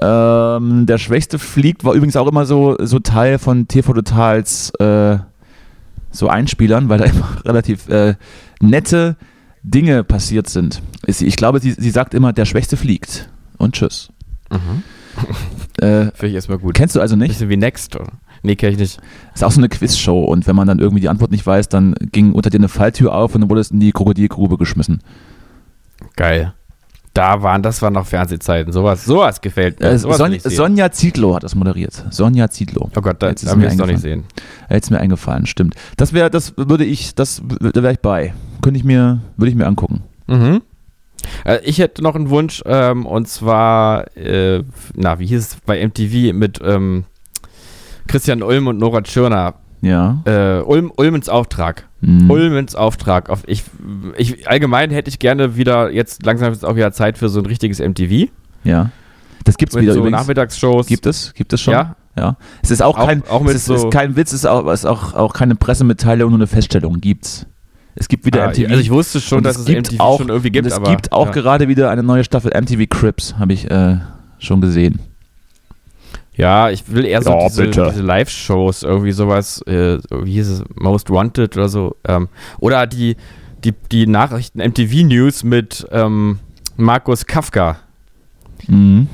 Ähm, der Schwächste fliegt war übrigens auch immer so, so Teil von TV Totals äh, so Einspielern, weil da [LAUGHS] immer relativ äh, nette Dinge passiert sind. Ich glaube, sie, sie sagt immer, der Schwächste fliegt. Und tschüss. [LAUGHS] Äh, Finde ich erstmal gut. Kennst du also nicht? Bisschen wie Next. Oder? Nee, kenn ich nicht. Ist auch so eine Quizshow und wenn man dann irgendwie die Antwort nicht weiß, dann ging unter dir eine Falltür auf und dann wurde es in die Krokodilgrube geschmissen. Geil. Da waren, das waren noch Fernsehzeiten. Sowas, sowas gefällt mir. Äh, Sowas Son. Sonja Zietlow hat das moderiert. Sonja Zietlow. oh Gott, da, Jetzt ist da mir will ich es doch nicht sehen. Jetzt ist mir eingefallen, stimmt. Das wäre, das würde ich, das da wäre ich bei. Könnte ich mir, würde ich mir angucken. Mhm. Äh, ich hätte noch einen Wunsch, ähm, und zwar, äh, na, wie hieß es bei MTV mit ähm, Christian Ulm und Nora Tschirner. Ja. Äh, Ulm, Ulmens Auftrag. Hm. Ulmens Auftrag. Auf, ich, ich, allgemein hätte ich gerne wieder, jetzt langsam ist auch wieder Zeit für so ein richtiges MTV. Ja. Das gibt's Mit wieder so übrigens. Nachmittagsshows. Gibt es? Gibt es schon? Ja. Ja. Es ist auch, Auch- kein, auch es ist, so- ist kein Witz, es ist auch, es ist auch, auch keine Pressemitteilung, nur eine Feststellung. Gibt's. Es gibt wieder Ah, MTV. Also ich wusste schon, dass es, MTV auch, schon irgendwie gibt, und es aber gibt auch ja. gerade wieder eine neue Staffel MTV Crips, habe ich äh, schon gesehen. Ja, ich will eher so Ja, diese, diese Live-Shows, irgendwie sowas, äh, wie hieß es, Most Wanted oder so. Ähm, oder die, die, die Nachrichten MTV News mit ähm, Markus Kafka. Mhm.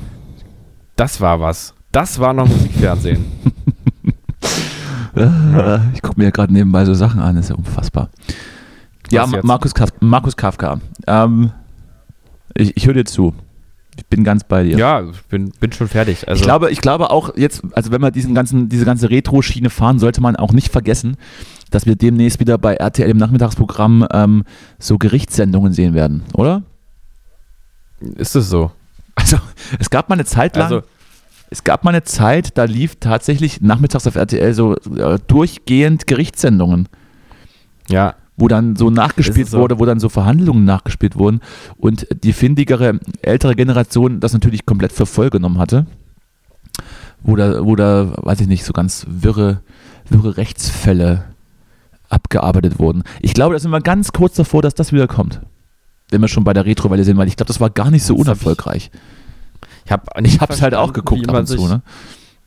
Das war was. Das war noch Musikfernsehen. [LAUGHS] [LAUGHS] Ich gucke mir gerade nebenbei so Sachen an, das ist ja unfassbar. Ja, Was jetzt? Markus, Kaf Markus Kafka. Ähm, ich ich höre dir zu. Ich bin ganz bei dir. ja, ich bin, bin schon fertig. Also, ich, glaube, ich glaube auch jetzt, also wenn wir diesen ganzen, diese ganze Retro-Schiene fahren, sollte man auch nicht vergessen, dass wir demnächst wieder bei RTL im Nachmittagsprogramm ähm, so Gerichtssendungen sehen werden, oder? ist es so. Also es gab mal eine Zeit lang, Also, es gab mal eine Zeit, da lief tatsächlich nachmittags auf RTL so äh, durchgehend Gerichtssendungen, ja, wo dann so nachgespielt so? wurde, wo dann so Verhandlungen nachgespielt wurden und die findigere ältere Generation das natürlich komplett für voll genommen hatte. Wo da, wo da, weiß ich nicht, so ganz wirre, wirre Rechtsfälle abgearbeitet wurden. Ich glaube, da sind wir ganz kurz davor, dass das wieder kommt. Wenn wir schon bei der Retro-Welle sind, weil ich glaube, das war gar nicht so Das hab ich- unerfolgreich. ich habe Ich habe es halt auch geguckt ab und zu, ne?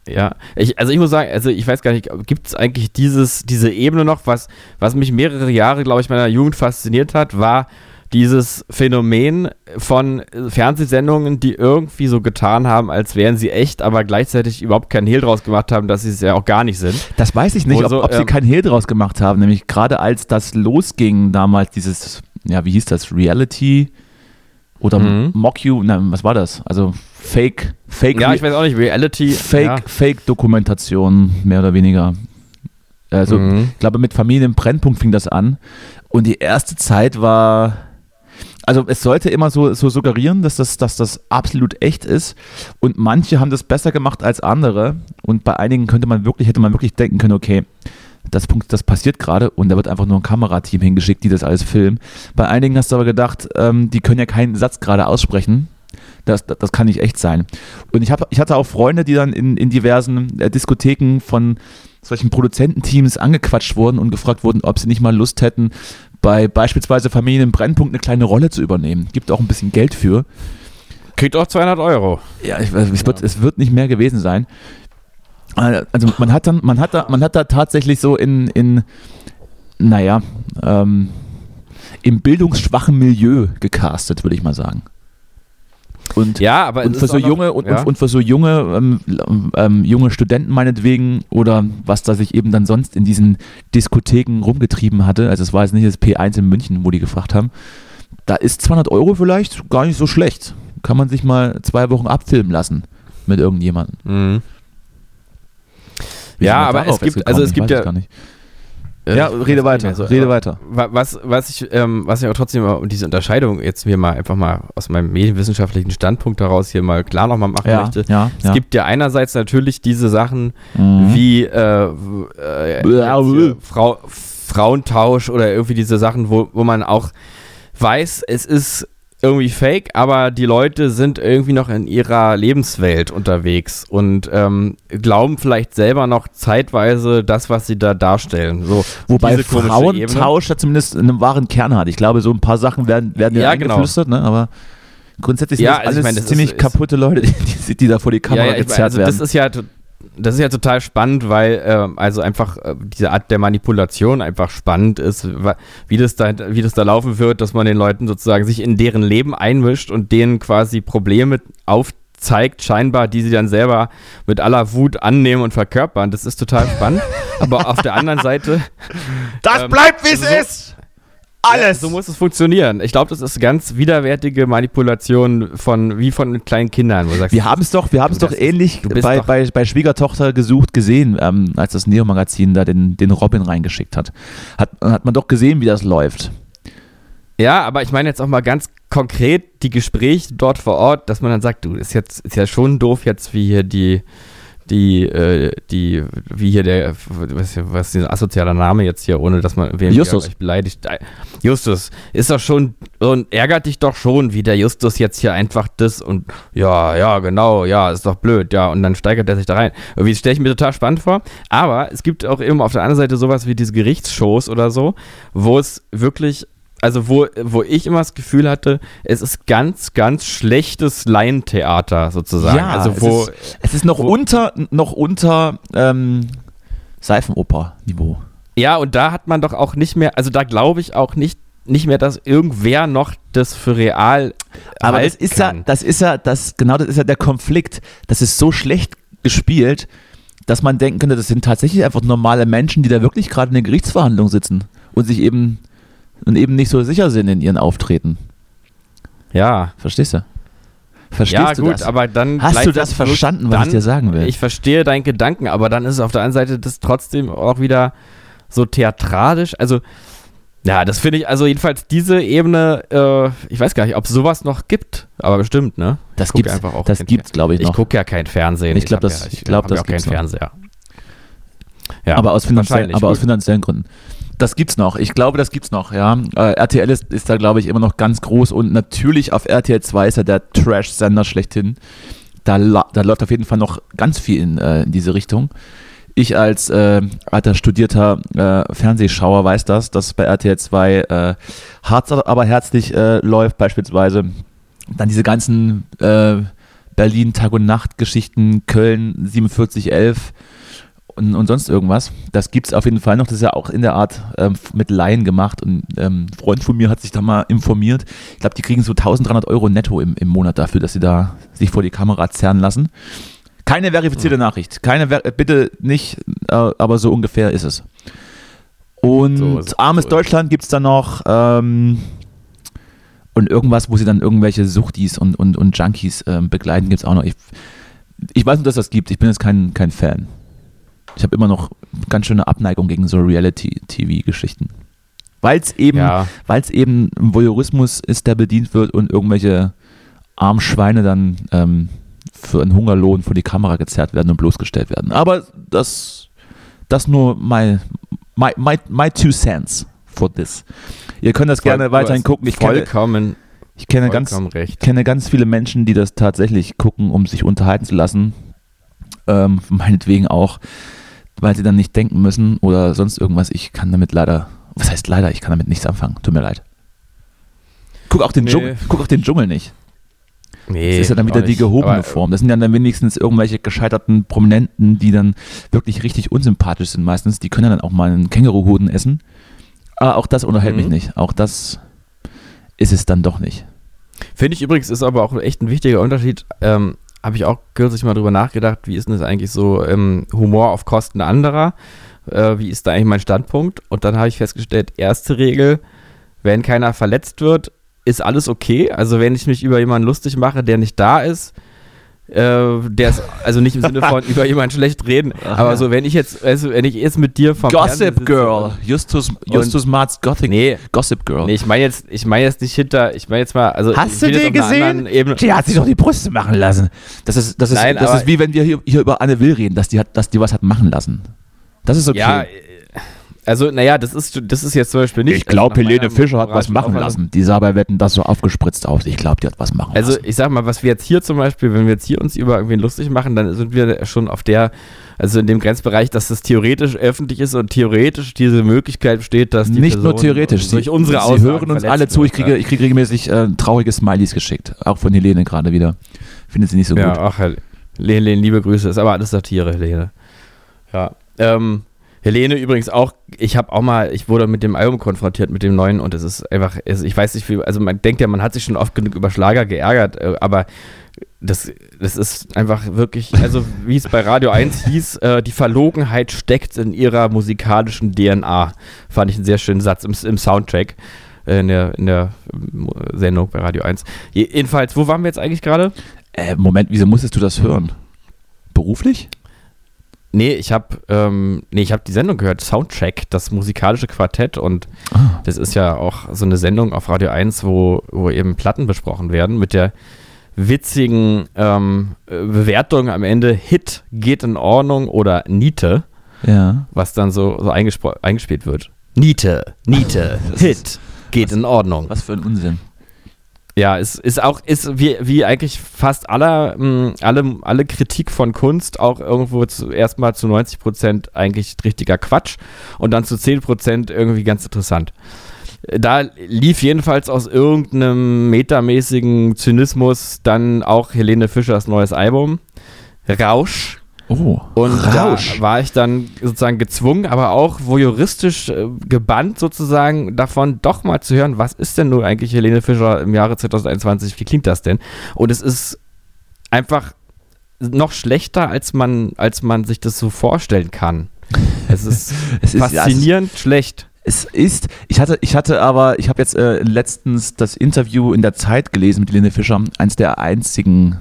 Ja, ich, also ich muss sagen, also ich weiß gar nicht, gibt es eigentlich dieses, diese Ebene noch, was, was mich mehrere Jahre, glaube ich, meiner Jugend fasziniert hat, war dieses Phänomen von Fernsehsendungen, die irgendwie so getan haben, als wären sie echt, aber gleichzeitig überhaupt keinen Hehl draus gemacht haben, dass sie es ja auch gar nicht sind. Das weiß ich nicht, ob, so, ob sie ähm, keinen Hehl draus gemacht haben. Nämlich gerade als das losging, damals dieses, ja, wie hieß das, Reality oder Mhm. Mock-You, nein, was war das? Also Fake, Fake, Ja, ich weiß auch nicht, Reality. Fake, ja. Fake-Dokumentation, mehr oder weniger. Also, Mhm. ich glaube, mit Familienbrennpunkt fing das an. Und die erste Zeit war. Also es sollte immer so, so suggerieren, dass das, dass das absolut echt ist. Und manche haben das besser gemacht als andere. Und bei einigen könnte man wirklich, hätte man wirklich denken können, okay, das Punkt, das passiert gerade und da wird einfach nur ein Kamerateam hingeschickt, die das alles filmen. Bei einigen hast du aber gedacht, ähm, die können ja keinen Satz gerade aussprechen. Das, das, das kann nicht echt sein. Und ich, hab, ich hatte auch Freunde, die dann in, in diversen äh, Diskotheken von solchen Produzententeams angequatscht wurden und gefragt wurden, ob sie nicht mal Lust hätten, bei beispielsweise Familien im Brennpunkt eine kleine Rolle zu übernehmen. Gibt auch ein bisschen Geld für. Kriegt auch 200 Euro. Ja, ich, weiß, es, wird, es wird nicht mehr gewesen sein. Äh, Also man hat dann, man hat da, man hat da tatsächlich so in, in naja, ähm, im bildungsschwachen Milieu gecastet, würde ich mal sagen. Und, Ja, aber und für so noch- junge und, ja. und für so junge ähm, ähm, junge Studenten meinetwegen oder was da sich eben dann sonst in diesen Diskotheken rumgetrieben hatte, also es war jetzt nicht das P1 in München, wo die gefragt haben, da ist 200 Euro vielleicht gar nicht so schlecht. Kann man sich mal zwei Wochen abfilmen lassen. mit irgendjemandem. Mhm. Ja, aber es gibt- also es gibt ja-. Äh, Ja, weiß rede weiter, mehr so, rede weiter. wa- Was, was ich, ähm, was ich auch trotzdem und diese Unterscheidung jetzt mir mal einfach mal aus meinem medienwissenschaftlichen Standpunkt heraus hier mal klar nochmal machen Ja, möchte. ja, Es ja. gibt ja einerseits natürlich diese Sachen Mhm. wie äh, äh, blah. Frau, Frauentausch oder irgendwie diese Sachen, wo, wo man auch weiß, es ist irgendwie fake, aber die Leute sind irgendwie noch in ihrer Lebenswelt unterwegs und ähm, glauben vielleicht selber noch zeitweise das, was sie da darstellen. So, Wobei Frauentausch ja zumindest einen wahren Kern hat. Ich glaube, so ein paar Sachen werden, werden ja, Ja, genau. eingeflüstert, ne? aber grundsätzlich sind Ja, das also ich alles meine, ziemlich ist- kaputte Leute, [LAUGHS] die, die, da vor die Kamera ja, ja, gezerrt also werden. das ist ja das ist ja total spannend, weil ähm, also einfach äh, diese Art der Manipulation einfach spannend ist, wie das da wie das da laufen wird, dass man den Leuten sozusagen sich in deren Leben einmischt und denen quasi Probleme aufzeigt, scheinbar, die sie dann selber mit aller Wut annehmen und verkörpern. Das ist total spannend. Aber auf der anderen Seite das ähm, bleibt, wie es so- ist! Alles! Ja, so muss es funktionieren. Ich glaube, das ist ganz widerwärtige Manipulation von wie von kleinen Kindern. Sagst, wir haben es doch, wir haben es doch ähnlich bei, doch- bei, bei Schwiegertochter gesucht gesehen, ähm, als das Neo-Magazin da den, den Robin reingeschickt hat. hat. Hat man doch gesehen, wie das läuft. Ja, aber ich meine jetzt auch mal ganz konkret die Gespräche dort vor Ort, dass man dann sagt, du, ist jetzt ist ja schon doof jetzt, wie hier die die äh, die wie hier der was was ist dieser asozialer Name jetzt hier, ohne dass man wen Justus. beleidigt. Äh, Justus ist doch schon und ärgert dich doch schon, wie der Justus jetzt hier einfach das und ja, ja, genau, ja, ist doch blöd, ja, und dann steigert er sich da rein. Irgendwie stelle ich mir total spannend vor, aber es gibt auch eben auf der anderen Seite sowas wie diese Gerichtsshows oder so, wo es wirklich also wo, wo ich immer das Gefühl hatte, es ist ganz, ganz schlechtes Laientheater sozusagen. Ja, also es wo, ist- Es ist noch wo- unter, noch unter ähm, Seifenoper-Niveau. ja, und da hat man doch auch nicht mehr, also da glaube ich auch nicht, nicht mehr, dass irgendwer noch das für real Aber das ist ja, kann. das ist ja, das, genau das ist ja der Konflikt. Das ist so schlecht gespielt, dass man denken könnte, das sind tatsächlich einfach normale Menschen, die da wirklich gerade in der Gerichtsverhandlung sitzen und sich eben und eben nicht so sicher sind in ihren Auftreten. Ja, Verstehst du? Verstehst ja du gut, das? aber dann Hast du das verstanden, was ich dir sagen will? Ich verstehe deinen Gedanken, aber dann ist es auf der anderen Seite das trotzdem auch wieder so theatralisch. Also, ja, das finde ich, also jedenfalls diese Ebene, äh, ich weiß gar nicht, ob es sowas noch gibt, aber bestimmt, ne? das ich guck gibt's, einfach auch das kein gibt's, glaube ich, Ich noch. gucke ja kein Fernsehen. Ich glaub, hab das- ja, ich glaub, das ja auch noch. Fernseher. Ja, aber aus, finanziell, wahrscheinlich, aber aus finanziellen Gründen. Das gibt's noch. Ich glaube, das gibt's noch, ja. Äh, RTL ist, ist da, glaube ich, immer noch ganz groß und natürlich auf RTL 2 ist ja der Trash-Sender schlechthin. Da, da läuft auf jeden Fall noch ganz viel in, äh, in diese Richtung. Ich als äh, alter studierter äh, Fernsehschauer weiß das, dass bei RTL 2 äh, hart aber herzlich äh, läuft beispielsweise. Dann diese ganzen Berlin Tag und Nacht Geschichten, Köln 4711 und, und sonst irgendwas. Das gibt es auf jeden Fall noch. Das ist ja auch in der Art ähm, mit Laien gemacht. Und ähm, ein Freund von mir hat sich da mal informiert. Ich glaube, die kriegen so 1300 Euro netto im, im Monat dafür, dass sie da sich vor die Kamera zerren lassen. Keine verifizierte Nachricht. Keine, Ver bitte nicht, äh, aber so ungefähr ist es. Und So ist- armes so Deutschland gibt es da noch. Ähm, und irgendwas, wo sie dann irgendwelche Suchtis und, und, und Junkies ähm, begleiten, gibt es auch noch. Ich, ich weiß nur, dass das gibt. Ich bin jetzt kein, kein Fan. Ich habe immer noch ganz schöne Abneigung gegen so Reality-TV-Geschichten. Weil es eben, Ja. weil's eben ein Voyeurismus ist, der bedient wird und irgendwelche armen Schweine dann ähm, für einen Hungerlohn vor die Kamera gezerrt werden und bloßgestellt werden. Aber das, das nur my, my, my, my two cents for this. Ihr könnt das gerne Voll- weiterhin du hast gucken. Ich kenne, vollkommen, ich kenne ganz, recht. kenne ganz viele Menschen, die das tatsächlich gucken, um sich unterhalten zu lassen. Ähm, meinetwegen auch, weil sie dann nicht denken müssen oder sonst irgendwas. Ich kann damit leider, was heißt leider, ich kann damit nichts anfangen. Tut mir leid. Guck auch den, Nee. Dschungel, guck auch den Dschungel nicht. Nee, Das ist ja dann wieder die gehobene Aber, Form. Das sind ja dann wenigstens irgendwelche gescheiterten Prominenten, die dann wirklich richtig unsympathisch sind meistens. Die können ja dann auch mal einen Känguruhoden essen. Aber auch das unterhält mich Mhm. nicht. Auch das ist es dann doch nicht. Finde ich übrigens, ist aber auch echt ein wichtiger Unterschied. Ähm, Habe ich auch kürzlich mal drüber nachgedacht, wie ist denn das eigentlich so ähm, Humor auf Kosten anderer? Äh, wie ist da eigentlich mein Standpunkt? Und dann habe ich festgestellt, erste Regel, wenn keiner verletzt wird, ist alles okay. Also wenn ich mich über jemanden lustig mache, der nicht da ist, Äh, der ist also nicht im Sinne von [LAUGHS] über jemanden schlecht reden, aber so wenn ich jetzt, also wenn ich jetzt mit dir vom Gossip Girl. Justus, Justus Marz Gothic. Nee, Gossip Girl. nee, ich meine jetzt, ich meine jetzt nicht hinter, ich meine jetzt mal, also Hast du die einer gesehen? Die hat sich doch die Brüste machen lassen. Das ist, das ist, Nein, das ist wie wenn wir hier, hier über Anne Will reden, dass die, hat, dass die was hat machen lassen. Das ist okay. Ja, also naja, das ist, das ist jetzt zum Beispiel nicht. ich glaube, also Helene Fischer hat was machen lassen. Die sah bei Wetten das so aufgespritzt aus. Ich glaube, die hat was machen Also lassen. ich sag mal, was wir jetzt hier zum Beispiel, wenn wir jetzt hier uns über irgendwen lustig machen, dann sind wir schon auf der, also in dem Grenzbereich, dass das theoretisch öffentlich ist und theoretisch diese Möglichkeit besteht, dass die Nicht Person nur theoretisch. durch unsere Sie Aussagen hören uns alle zu. Ich kriege, ich kriege regelmäßig äh, traurige Smileys geschickt. Auch von Helene gerade wieder. Findet sie nicht so ja. gut. Ja, ach, Hel- Helene, liebe Grüße, ist aber alles Satire, Helene. Ja. Ähm, Helene übrigens auch, ich habe auch mal, ich wurde mit dem Album konfrontiert, mit dem neuen und es ist einfach, ich weiß nicht wie, also man denkt ja, man hat sich schon oft genug über Schlager geärgert, äh, aber das, das ist einfach wirklich, also wie es bei Radio 1 hieß, äh, die Verlogenheit steckt in ihrer musikalischen DNA. Fand ich einen sehr schönen Satz im, im Soundtrack äh, in der, in der ähm, Sendung bei Radio 1. Je- Jedenfalls, wo waren wir jetzt eigentlich gerade? Äh, Moment, wieso musstest du das hören? Beruflich? Nee, ich habe ähm, nee, ich habe die Sendung gehört, Soundcheck, das musikalische Quartett und Ah. das ist ja auch so eine Sendung auf Radio 1, wo, wo eben Platten besprochen werden mit der witzigen ähm, äh, Bewertung am Ende Hit geht in Ordnung oder Niete, Ja. was dann so, so eingespielt wird. Niete, Niete, [LAUGHS] Hit geht in Ordnung. Was für ein Unsinn. Ja, es ist auch, ist wie, wie eigentlich fast aller, mh, alle, alle Kritik von Kunst auch irgendwo zu, erstmal zu 90 Prozent eigentlich richtiger Quatsch und dann zu 10 Prozent irgendwie ganz interessant. Da lief jedenfalls aus irgendeinem metamäßigen Zynismus dann auch Helene Fischers neues Album, Rausch. Oh, Und Rausch. da war ich dann sozusagen gezwungen, aber auch voyeuristisch äh, gebannt sozusagen davon doch mal zu hören, was ist denn nun eigentlich Helene Fischer im Jahre 2021, wie klingt das denn? Und es ist einfach noch schlechter, als man, als man sich das so vorstellen kann. Es ist [LAUGHS] Es ist- faszinierend schlecht. Es ist, ich hatte, ich hatte aber, ich habe jetzt äh, letztens das Interview in der Zeit gelesen mit Helene Fischer, eins der einzigen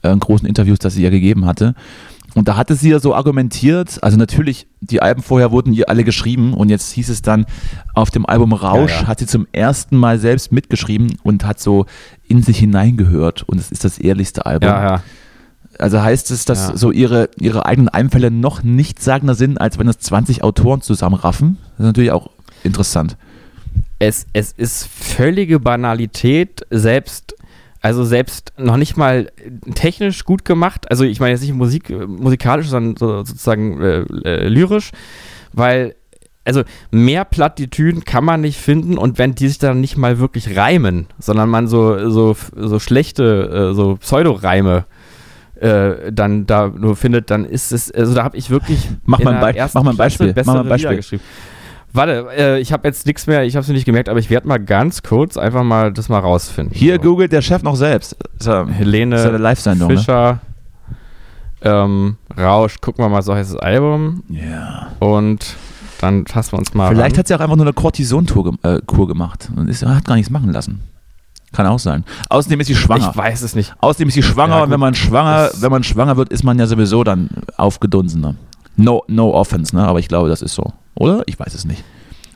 äh, großen Interviews, das sie ja gegeben hatte. Und da hatte sie ja so argumentiert, also natürlich, die Alben vorher wurden ihr alle geschrieben und jetzt hieß es dann, auf dem Album Rausch Ja, ja. hat sie zum ersten Mal selbst mitgeschrieben und hat so in sich hineingehört und es ist das ehrlichste Album. Ja. Also heißt es, dass so ihre, ihre eigenen Einfälle noch nicht sagender sind, als wenn es 20 Autoren zusammenraffen? Das ist natürlich auch interessant. es, es ist völlige Banalität, selbst, also selbst noch nicht mal technisch gut gemacht. Also ich meine jetzt nicht Musik, äh, musikalisch, sondern so, sozusagen äh, äh, lyrisch, weil also mehr Plattitüden kann man nicht finden und wenn die sich dann nicht mal wirklich reimen, sondern man so, so, so schlechte, äh, so Pseudoreime äh, dann da nur findet, dann ist es, also da habe ich wirklich Mach mal ein der Bei- ersten mach mal ein Beispiel, mach mal ein Beispiel. Geschrieben. Warte, äh, ich habe jetzt nichts mehr, ich habe es nicht gemerkt, aber ich werde mal ganz kurz einfach mal das mal rausfinden. Hier So. googelt der Chef noch selbst. Ist ja, Helene ist ja eine Live-Sendung, ne? Fischer, ähm, Rausch, gucken wir mal, so heißt das Album Ja. und dann fassen wir uns mal Vielleicht ran. hat sie auch einfach nur eine Cortison-Kur äh, gemacht und ist, hat gar nichts machen lassen. Kann auch sein. Außerdem ist sie schwanger. Ich weiß es nicht. Außerdem ist sie schwanger Ja, und wenn man schwanger, Das- wenn man schwanger wird, ist man ja sowieso dann aufgedunsener. No, no offense, ne? Aber ich glaube, das ist so. Oder? Ich weiß es nicht.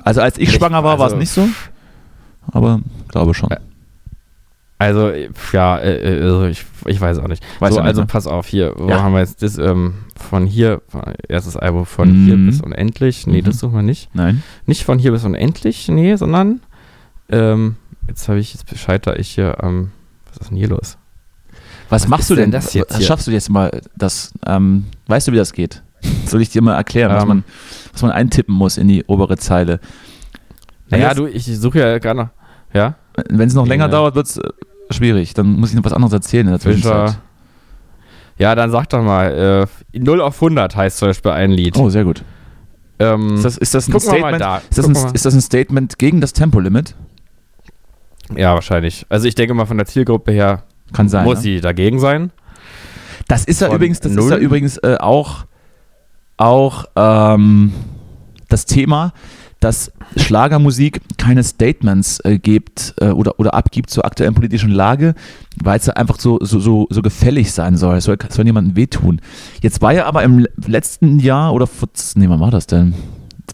Also als ich Ich- schwanger war, war es also- nicht so. Aber glaube schon. Also, ja, äh, äh, also ich, ich weiß auch nicht. Weiß so, nicht, also ne? pass auf, hier, wo Ja. haben wir jetzt das, ähm, von hier, erstes Album von hier Mhm. bis unendlich. Nee, Mhm. das suchen wir nicht. Nein? Nicht von hier bis unendlich, nee, sondern, ähm, jetzt habe ich, jetzt scheiter ich hier am, was ist denn hier los? Was, Was machst du denn denn? das jetzt hier? Schaffst du jetzt mal das? Ähm, weißt du, wie das geht? Soll ich dir mal erklären, was, Ähm. man, was man eintippen muss in die obere Zeile? Naja, du, ich suche ja gerade noch, ja? Wenn es noch länger Ja. dauert, wird es schwierig. Dann muss ich noch was anderes erzählen in der Zwischenzeit. Ja, dann sag doch mal, äh, 0 auf 100 heißt zum Beispiel ein Lied. Oh, sehr gut. ähm, Ist das, ist das ein Statement? da. Ist das, Gucken wir ein, mal. ist das ein Statement gegen das Tempolimit? ja, wahrscheinlich. Also ich denke mal von der Zielgruppe her Kann sein. muss ne? sie dagegen sein. Das ist ja Von übrigens, das ist ja übrigens äh, auch, auch ähm, das Thema, dass Schlagermusik keine Statements äh, gibt äh, oder, oder abgibt zur aktuellen politischen Lage, weil es einfach so, so, so, so gefällig sein soll. Es soll, soll niemandem wehtun. Jetzt war ja aber im letzten Jahr oder vor, nee, wann war das denn?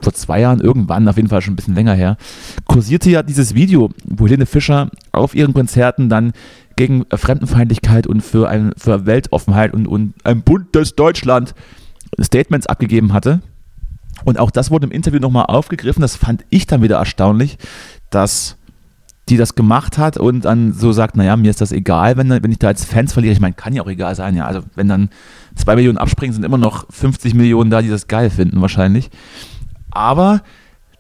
Vor zwei Jahren irgendwann, auf jeden Fall schon ein bisschen länger her, kursierte ja dieses Video, wo Helene Fischer auf ihren Konzerten dann gegen Fremdenfeindlichkeit und für, ein, für Weltoffenheit und, und ein buntes Deutschland Statements abgegeben hatte. Und auch das wurde im Interview nochmal aufgegriffen. Das fand ich dann wieder erstaunlich, dass die das gemacht hat und dann so sagt, naja, mir ist das egal, wenn, wenn ich da als Fans verliere. Ich meine, kann ja auch egal sein, ja. Also wenn dann zwei Millionen abspringen, sind immer noch 50 Millionen da, die das geil finden wahrscheinlich. Aber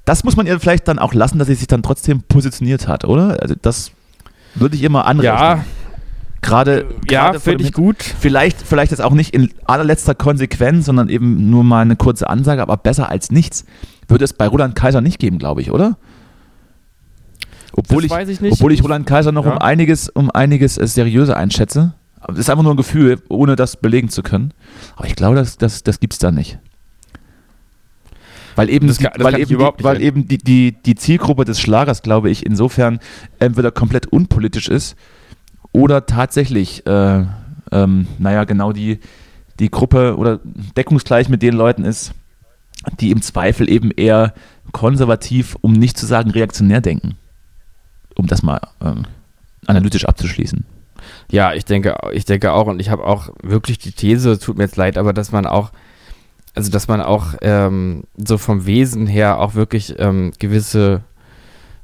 das muss man ihr vielleicht dann auch lassen, dass sie sich dann trotzdem positioniert hat, oder? Also das würde ich immer anrechnen. Ja, Gerade, ja, finde ich gut. Vielleicht, vielleicht jetzt auch nicht in allerletzter Konsequenz, sondern eben nur mal eine kurze Ansage, aber besser als nichts. Würde es bei Roland Kaiser nicht geben, glaube ich, oder? Obwohl ich, ich obwohl ich Roland Kaiser noch Ja. um einiges, um einiges äh, seriöser einschätze. Das ist einfach nur ein Gefühl, ohne das belegen zu können. Aber ich glaube, das, das, das gibt es da nicht. Weil eben, Das die, kann- das weil eben, die, weil eben die, die, die Zielgruppe des Schlagers, glaube ich, insofern entweder komplett unpolitisch ist oder tatsächlich, äh, ähm, naja, genau die, die Gruppe oder deckungsgleich mit den Leuten ist, die im Zweifel eben eher konservativ, um nicht zu sagen reaktionär denken. Um das mal ähm, analytisch abzuschließen. Ja, ich denke, ich denke auch, und ich habe auch wirklich die These, es tut mir jetzt leid, aber dass man auch, also dass man auch ähm, so vom Wesen her auch wirklich ähm, gewisse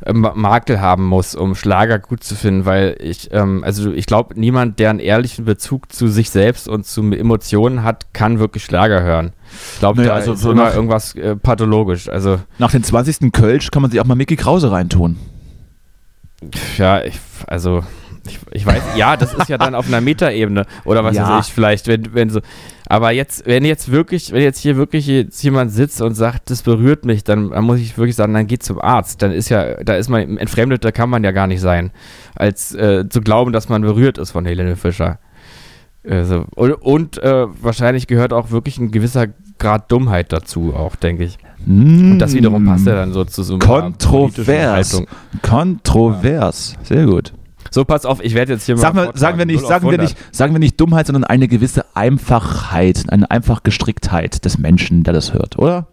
Makel haben muss, um Schlager gut zu finden, weil ich, ähm, also ich glaube, niemand, der einen ehrlichen Bezug zu sich selbst und zu Emotionen hat, kann wirklich Schlager hören. Ich glaube, Naja, da also ist so immer irgendwas äh, pathologisch. Also Nach dem 20. Kölsch kann man sich auch mal Mickey Krause reintun. Ja, ich, also, ich, ich weiß, ja, das ist ja dann auf einer Metaebene oder was Ja. weiß ich, vielleicht, wenn, wenn so. Aber jetzt, wenn jetzt wirklich, wenn jetzt hier wirklich jetzt jemand sitzt und sagt, das berührt mich, dann, dann muss ich wirklich sagen, dann geht zum Arzt. Dann ist ja, da ist man entfremdet, da kann man ja gar nicht sein, als äh, zu glauben, dass man berührt ist von Helene Fischer. Also, und und äh, wahrscheinlich gehört auch wirklich ein gewisser Grad Dummheit dazu, auch, denke ich. Und das wiederum passt ja dann so zu so einer Kontrovers. Haltung. Kontrovers. Sehr gut. So, pass auf, ich werde jetzt hier Sag mal. sagen, wir nicht, 0 auf sagen, wir 100. nicht, sagen wir nicht Dummheit, sondern eine gewisse Einfachheit, eine einfach Gestricktheit des Menschen, der das hört, oder?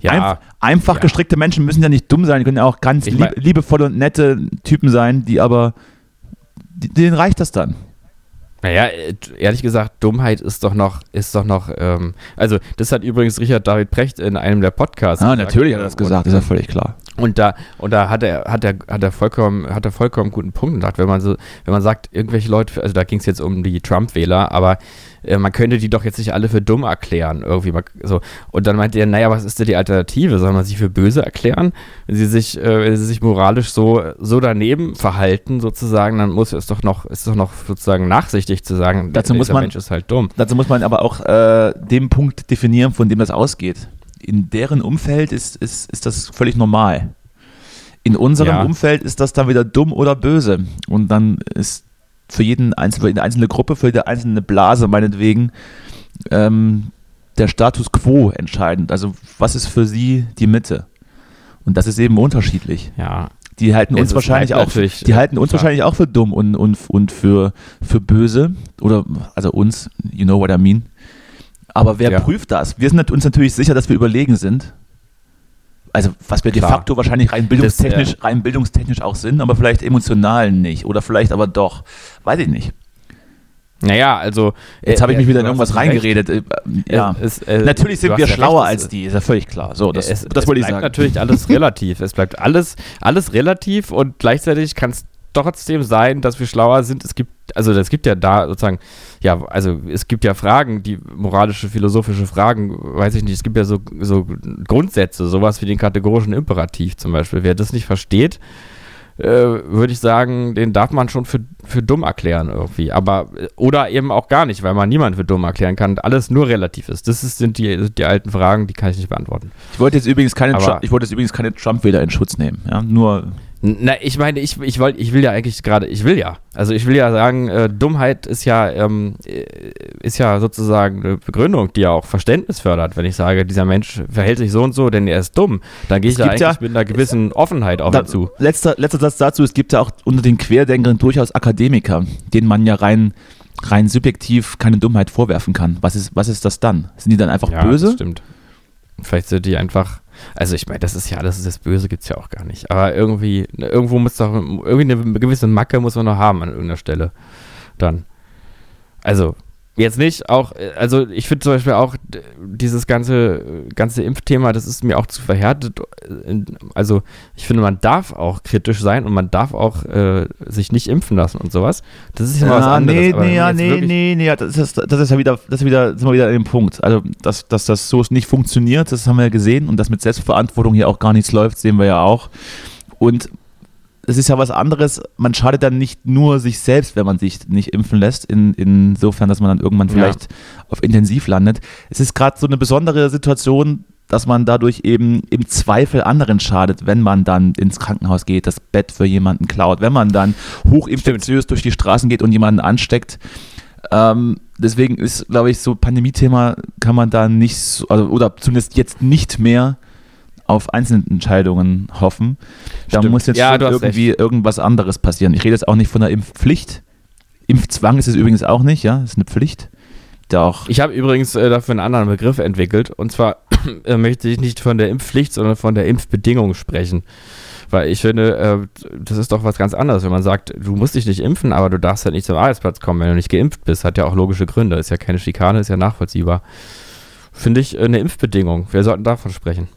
Ja, Einf einfach ja. gestrickte Menschen müssen ja nicht dumm sein, die können ja auch ganz lieb, liebevolle und nette Typen sein, die aber, denen reicht das dann. Naja, äh, ehrlich gesagt, Dummheit ist doch noch, ist doch noch, ähm, also das hat übrigens Richard David Precht in einem der Podcasts Ah, gesagt. natürlich hat er das gesagt, Und, ist ja völlig klar. und da, und da hat er, hat er, hat er vollkommen, hat er vollkommen guten Punkt gesagt, wenn man so, wenn man sagt, irgendwelche Leute, also da ging es jetzt um die Trump-Wähler, aber äh, man könnte die doch jetzt nicht alle für dumm erklären, irgendwie mal, so. Und dann meinte er, naja, was ist denn die Alternative? Soll man sie für böse erklären? Wenn sie sich, äh, wenn sie sich moralisch so, so daneben verhalten, sozusagen, dann muss es doch noch, ist doch noch sozusagen nachsichtig zu sagen, Dazu muss man- Mensch ist halt dumm. Dazu muss man aber auch äh, den Punkt definieren, von dem das ausgeht. In deren Umfeld ist, ist, ist das völlig normal. In unserem Ja. Umfeld ist das dann wieder dumm oder böse. Und dann ist für jeden Einzel für jede einzelne Gruppe, für jede einzelne Blase meinetwegen ähm, der Status quo entscheidend. Also was ist für sie die Mitte? Und das ist eben unterschiedlich. Ja, Die halten uns ist wahrscheinlich auch, die äh, halten uns klar. wahrscheinlich auch für dumm und, und, und für, für böse oder also uns, you know what I mean. Aber wer Ja. prüft das? Wir sind uns natürlich sicher, dass wir überlegen sind. Also was wir de Klar. facto wahrscheinlich rein bildungstechnisch, rein bildungstechnisch auch sind, aber vielleicht emotional nicht oder vielleicht aber doch, weiß ich nicht. Naja, also. Jetzt habe ich äh, mich wieder in irgendwas reingeredet. Äh, Ja. Es, es, äh, Natürlich sind wir ja schlauer recht, es- als die, ist ja völlig klar. So, das, es, das es wollte ich bleibt sagen. natürlich alles relativ. Es bleibt alles, alles relativ und gleichzeitig kann es trotzdem sein, dass wir schlauer sind. Es gibt, also es gibt ja da sozusagen, ja, also es gibt ja Fragen, die moralische, philosophische Fragen, weiß ich nicht, es gibt ja so, so Grundsätze, sowas wie den kategorischen Imperativ zum Beispiel. Wer das nicht versteht, äh, würde ich sagen, den darf man schon für, für dumm erklären irgendwie. Aber, äh, oder eben auch gar nicht, weil man niemanden für dumm erklären kann. Alles nur relativ ist. Das ist, sind die, die alten Fragen, die kann ich nicht beantworten. Ich wollte jetzt übrigens keine, Aber- Trump, ich wollte jetzt übrigens keine Trump-Wähler in Schutz nehmen. Ja, nur Na, ich meine, ich, ich, wollt, ich will ja eigentlich gerade, ich will ja. Also ich will ja sagen, äh, Dummheit ist ja, ähm, äh, ist ja sozusagen eine Begründung, die ja auch Verständnis fördert. Wenn ich sage, dieser Mensch verhält sich so und so, denn er ist dumm, dann gehe ich da eigentlich ja, mit einer gewissen Offenheit auf ihn zu. Letzter, letzter Satz dazu, es gibt ja auch unter den Querdenkern durchaus Akademiker, denen man ja rein, rein subjektiv keine Dummheit vorwerfen kann. Was ist, was ist das dann? Sind die dann einfach ja, böse? Das stimmt. Vielleicht sind die einfach also ich meine, das ist ja, das ist das Böse gibt es ja auch gar nicht. Aber irgendwie, irgendwo muss doch, irgendwie eine gewisse Macke muss man noch haben an irgendeiner Stelle. Dann. Also, Jetzt nicht, auch, also ich finde zum Beispiel auch dieses ganze, ganze Impfthema, das ist mir auch zu verhärtet. Also ich finde, man darf auch kritisch sein und man darf auch äh, sich nicht impfen lassen und sowas. Das ist ja, ja was anderes. Nee, nee, ja, nee, nee, nee, das ist, das ist ja wieder, das ist wieder, sind wir wieder an dem Punkt. Also, dass, dass das so nicht funktioniert, das haben wir ja gesehen und dass mit Selbstverantwortung hier auch gar nichts läuft, sehen wir ja auch. Und es ist ja was anderes. Man schadet dann nicht nur sich selbst, wenn man sich nicht impfen lässt, in, insofern, dass man dann irgendwann vielleicht ja. auf Intensiv landet. Es ist gerade so eine besondere Situation, dass man dadurch eben im Zweifel anderen schadet, wenn man dann ins Krankenhaus geht, das Bett für jemanden klaut, wenn man dann hochinfektiös durch die Straßen geht und jemanden ansteckt. Ähm, deswegen ist, glaube ich, so Pandemie-Thema kann man da nicht, so, also, oder zumindest jetzt nicht mehr auf Einzelentscheidungen hoffen. Da Stimmt. muss jetzt ja, irgendwie recht. irgendwas anderes passieren. Ich rede jetzt auch nicht von der Impfpflicht. Impfzwang ist es übrigens auch nicht, ja, das ist eine Pflicht. Doch. Ich habe übrigens äh, dafür einen anderen Begriff entwickelt. Und zwar [CLEARS THROAT] äh, möchte ich nicht von der Impfpflicht, sondern von der Impfbedingung sprechen. Weil ich finde, äh, das ist doch was ganz anderes, wenn man sagt, du musst dich nicht impfen, aber du darfst halt nicht zum Arbeitsplatz kommen, wenn du nicht geimpft bist. Hat ja auch logische Gründe. Ist ja keine Schikane, ist ja nachvollziehbar. Finde ich äh, eine Impfbedingung. Wir sollten davon sprechen.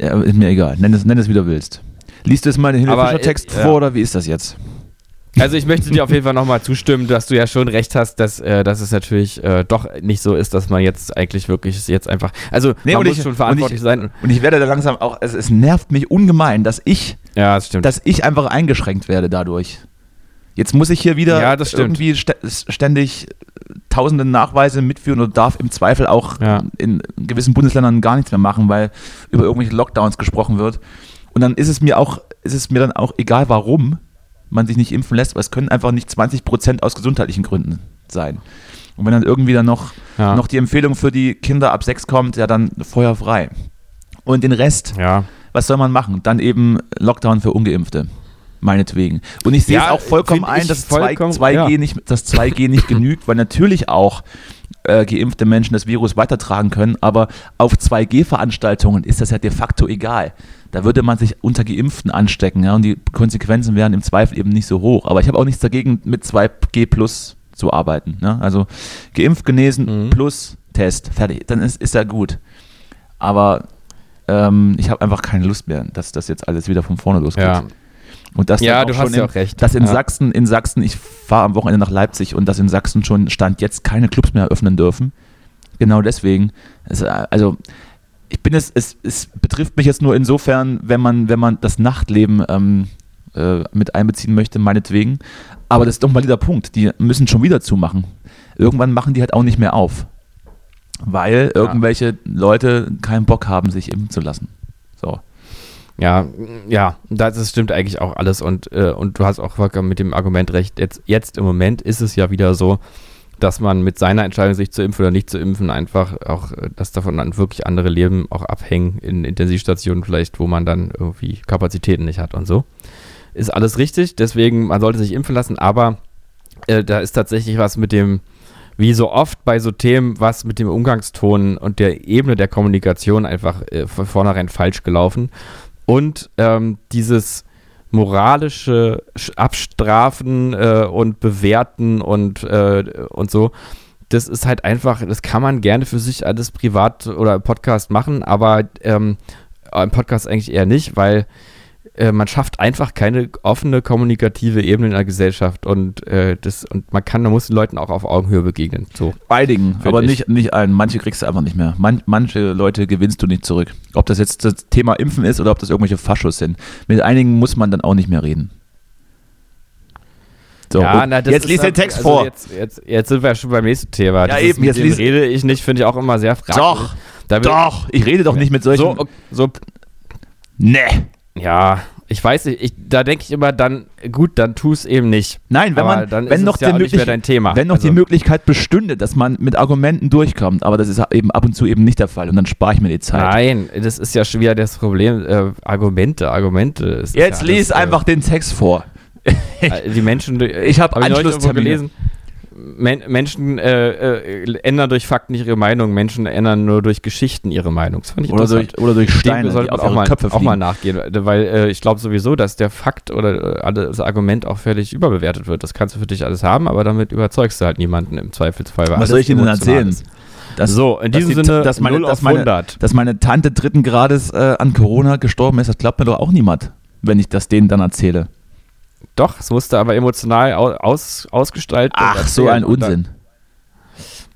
Ja, ist mir egal. Nenn es, nenn es, wie du willst. Liest du jetzt mal den Hilfe-Text vor oder wie ist das jetzt? Also ich möchte dir auf jeden Fall nochmal zustimmen, dass du ja schon recht hast, dass, äh, dass es natürlich äh, doch nicht so ist, dass man jetzt eigentlich wirklich jetzt einfach, also nee, man muss ich, schon verantwortlich und ich, sein. Und ich werde da langsam auch, es, es nervt mich ungemein, dass ich, ja, das dass ich einfach eingeschränkt werde dadurch. Jetzt muss ich hier wieder ja, irgendwie ständig tausende Nachweise mitführen oder darf im Zweifel auch ja. in gewissen Bundesländern gar nichts mehr machen, weil über irgendwelche Lockdowns gesprochen wird. Und dann ist es mir auch, ist es mir dann auch egal, warum man sich nicht impfen lässt, weil es können einfach nicht 20 Prozent aus gesundheitlichen Gründen sein. Und wenn dann irgendwie dann noch, ja. noch die Empfehlung für die Kinder ab sechs kommt, ja dann Feuer frei. Und den Rest, ja. was soll man machen? Dann eben Lockdown für Ungeimpfte meinetwegen. Und ich sehe ja, es auch vollkommen ein, dass vollkommen, 2, 2G, ja. nicht, dass 2G nicht genügt, weil natürlich auch äh, geimpfte Menschen das Virus weitertragen können, aber auf 2G-Veranstaltungen ist das ja de facto egal. Da würde man sich unter Geimpften anstecken ja, und die Konsequenzen wären im Zweifel eben nicht so hoch. Aber ich habe auch nichts dagegen, mit 2G plus zu arbeiten. Ne? Also geimpft, genesen mhm. plus Test, fertig. Dann ist, ist ja gut. Aber ähm, ich habe einfach keine Lust mehr, dass das jetzt alles wieder von vorne losgeht. Ja. Und das ja, du hast ja auch recht. Dass in ja. Sachsen, in Sachsen, ich fahre am Wochenende nach Leipzig und dass in Sachsen schon Stand jetzt keine Clubs mehr eröffnen dürfen. Genau deswegen. Es, also ich bin es, es, es betrifft mich jetzt nur insofern, wenn man, wenn man das Nachtleben ähm, äh, mit einbeziehen möchte, meinetwegen. Aber das ist doch ein valider Punkt. Die müssen schon wieder zumachen. Irgendwann machen die halt auch nicht mehr auf. Weil ja. irgendwelche Leute keinen Bock haben, sich impfen zu lassen. Ja, ja, das stimmt eigentlich auch alles und, äh, und du hast auch vollkommen mit dem Argument recht. Jetzt, jetzt im Moment ist es ja wieder so, dass man mit seiner Entscheidung, sich zu impfen oder nicht zu impfen, einfach auch, äh, dass davon dann wirklich andere Leben auch abhängen in Intensivstationen vielleicht, wo man dann irgendwie Kapazitäten nicht hat und so. Ist alles richtig, deswegen, man sollte sich impfen lassen, aber äh, da ist tatsächlich was mit dem, wie so oft bei so Themen, was mit dem Umgangston und der Ebene der Kommunikation einfach äh, von vornherein falsch gelaufen. Und ähm, dieses moralische Abstrafen äh, und Bewerten und, äh, und so, das ist halt einfach, das kann man gerne für sich alles privat oder im Podcast machen, aber ähm, im Podcast eigentlich eher nicht, weil äh, man schafft einfach keine offene kommunikative Ebene in der Gesellschaft und äh, das und man kann, man muss den Leuten auch auf Augenhöhe begegnen. So. Einigen, aber nicht, nicht allen. Manche kriegst du einfach nicht mehr. Man, manche Leute gewinnst du nicht zurück. Ob das jetzt das Thema Impfen ist oder ob das irgendwelche Faschos sind. Mit einigen muss man dann auch nicht mehr reden. So, ja, na, jetzt liest den Text also vor. Jetzt, jetzt, jetzt, sind wir schon beim nächsten Thema. Ja, eben, jetzt liest rede ich nicht, finde ich auch immer sehr fragwürdig. Doch, doch, ich rede doch nicht mit solchen. So, so nee. Ja, Ich weiß nicht, ich, da denke ich immer dann, gut, dann tu es eben nicht. Nein, wenn Aber man, dann wenn ist noch es ja die auch nicht mehr Möglich- dein Thema. Wenn noch die Also- Möglichkeit bestünde, dass man mit Argumenten durchkommt, aber das ist eben ab und zu eben nicht der Fall und dann spare ich mir die Zeit. Nein, das ist ja schon wieder das Problem. Äh, Argumente, Argumente. Jetzt ja lies alles, einfach den Text vor. [LAUGHS] Äh, die Menschen. Ich hab hab Anschlusstermine. gelesen. Men Menschen äh, äh, ändern durch Fakten nicht ihre Meinung, Menschen ändern nur durch Geschichten ihre Meinung. Das fand ich Oder durch, oder durch Dem Steine, sollte man auf auch ihre mal, Köpfe auch mal nachgehen, weil äh, ich glaube sowieso, dass der Fakt oder äh, das Argument auch völlig überbewertet wird. Das kannst du für dich alles haben, aber damit überzeugst du halt niemanden im Zweifelsfall. Was soll ich Ihnen denn erzählen? Dass, so, in dass diesem die- Sinne, dass meine- 0 dass auf meine- 100. dass meine Tante dritten Grades äh, an Corona gestorben ist, das glaubt mir doch auch niemand, wenn ich das denen dann erzähle. Doch, es musste aber emotional au- aus, ausgestaltet Ach, so ein Unsinn.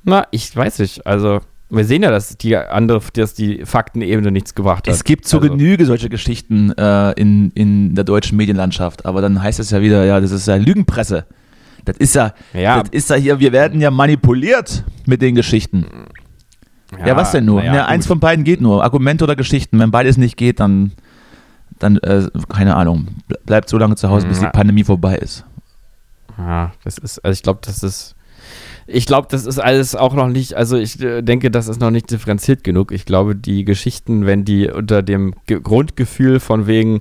Na, ich weiß nicht. Also, wir sehen ja, dass die andere, dass die Faktenebene nichts gebracht hat. Es gibt zu also, Genüge solche Geschichten äh, in, in der deutschen Medienlandschaft, aber dann heißt es ja wieder, ja, das ist ja Lügenpresse. Das ist ja, Ja. das ist ja hier, wir werden ja manipuliert mit den Geschichten. Ja, was denn nur? Ja, eins von beiden geht nur. Argumente oder Geschichten. Wenn beides nicht geht, dann, dann äh, keine Ahnung, ble- bleibt so lange zu Hause, bis die. Pandemie vorbei ist. Ja, das ist, also ich glaube, das ist, ich glaube, das ist alles auch noch nicht, also ich äh, denke, das ist noch nicht differenziert genug. Ich glaube, die Geschichten, wenn die unter dem Ge Grundgefühl von wegen,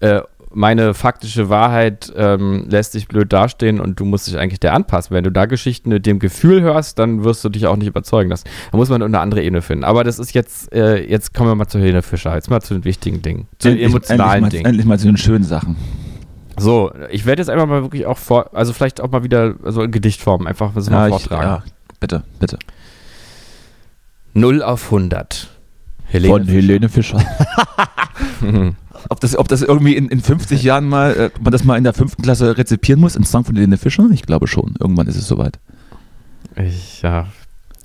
äh, meine faktische Wahrheit ähm, lässt dich blöd dastehen und du musst dich eigentlich der anpassen. Wenn du da Geschichten mit dem Gefühl hörst, dann wirst du dich auch nicht überzeugen. Das, da muss man eine andere Ebene finden. Aber das ist jetzt, äh, jetzt kommen wir mal zu Helene Fischer, jetzt mal zu den wichtigen Dingen, zu den emotionalen endlich mal, Dingen. Endlich mal zu den schönen Sachen. So, ich werde jetzt einfach mal wirklich auch vor, also vielleicht auch mal wieder so in Gedichtform einfach so mal ich, vortragen. ja, bitte, bitte. 0 auf 100. Helene Von Helene Fischer. [LAUGHS] [LAUGHS] Ob das, ob das irgendwie in, in 50 Jahren mal, äh, man das mal in der fünften Klasse rezipieren muss, ein Song von Helene Fischer? Ich glaube schon. Irgendwann ist es soweit. ich, ja.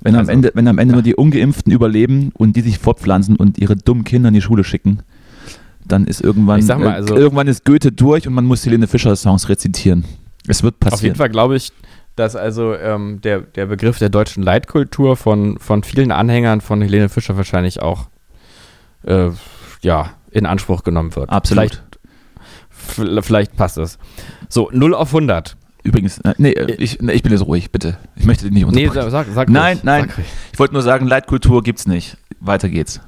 Wenn am Also, Ende, wenn am Ende ja. nur die Ungeimpften überleben und die sich fortpflanzen und ihre dummen Kinder in die Schule schicken, dann ist irgendwann, mal, äh, also- irgendwann ist Goethe durch und man muss Helene Fischer Songs rezitieren. Es wird Auf jeden passieren. Fall glaube ich, dass also ähm, der, der Begriff der deutschen Leitkultur von, von vielen Anhängern von Helene Fischer wahrscheinlich auch äh, ja, in Anspruch genommen wird. Absolut. Vielleicht, vielleicht passt es. So, 0 auf 100. Übrigens, äh, nee, äh, ich, nee, ich bin jetzt ruhig, bitte. Ich möchte dich nicht Nee, unterbrechen. sag, sag Nein, ruhig, nein. Sag ich wollte nur sagen, Leitkultur gibt's nicht. Weiter geht's.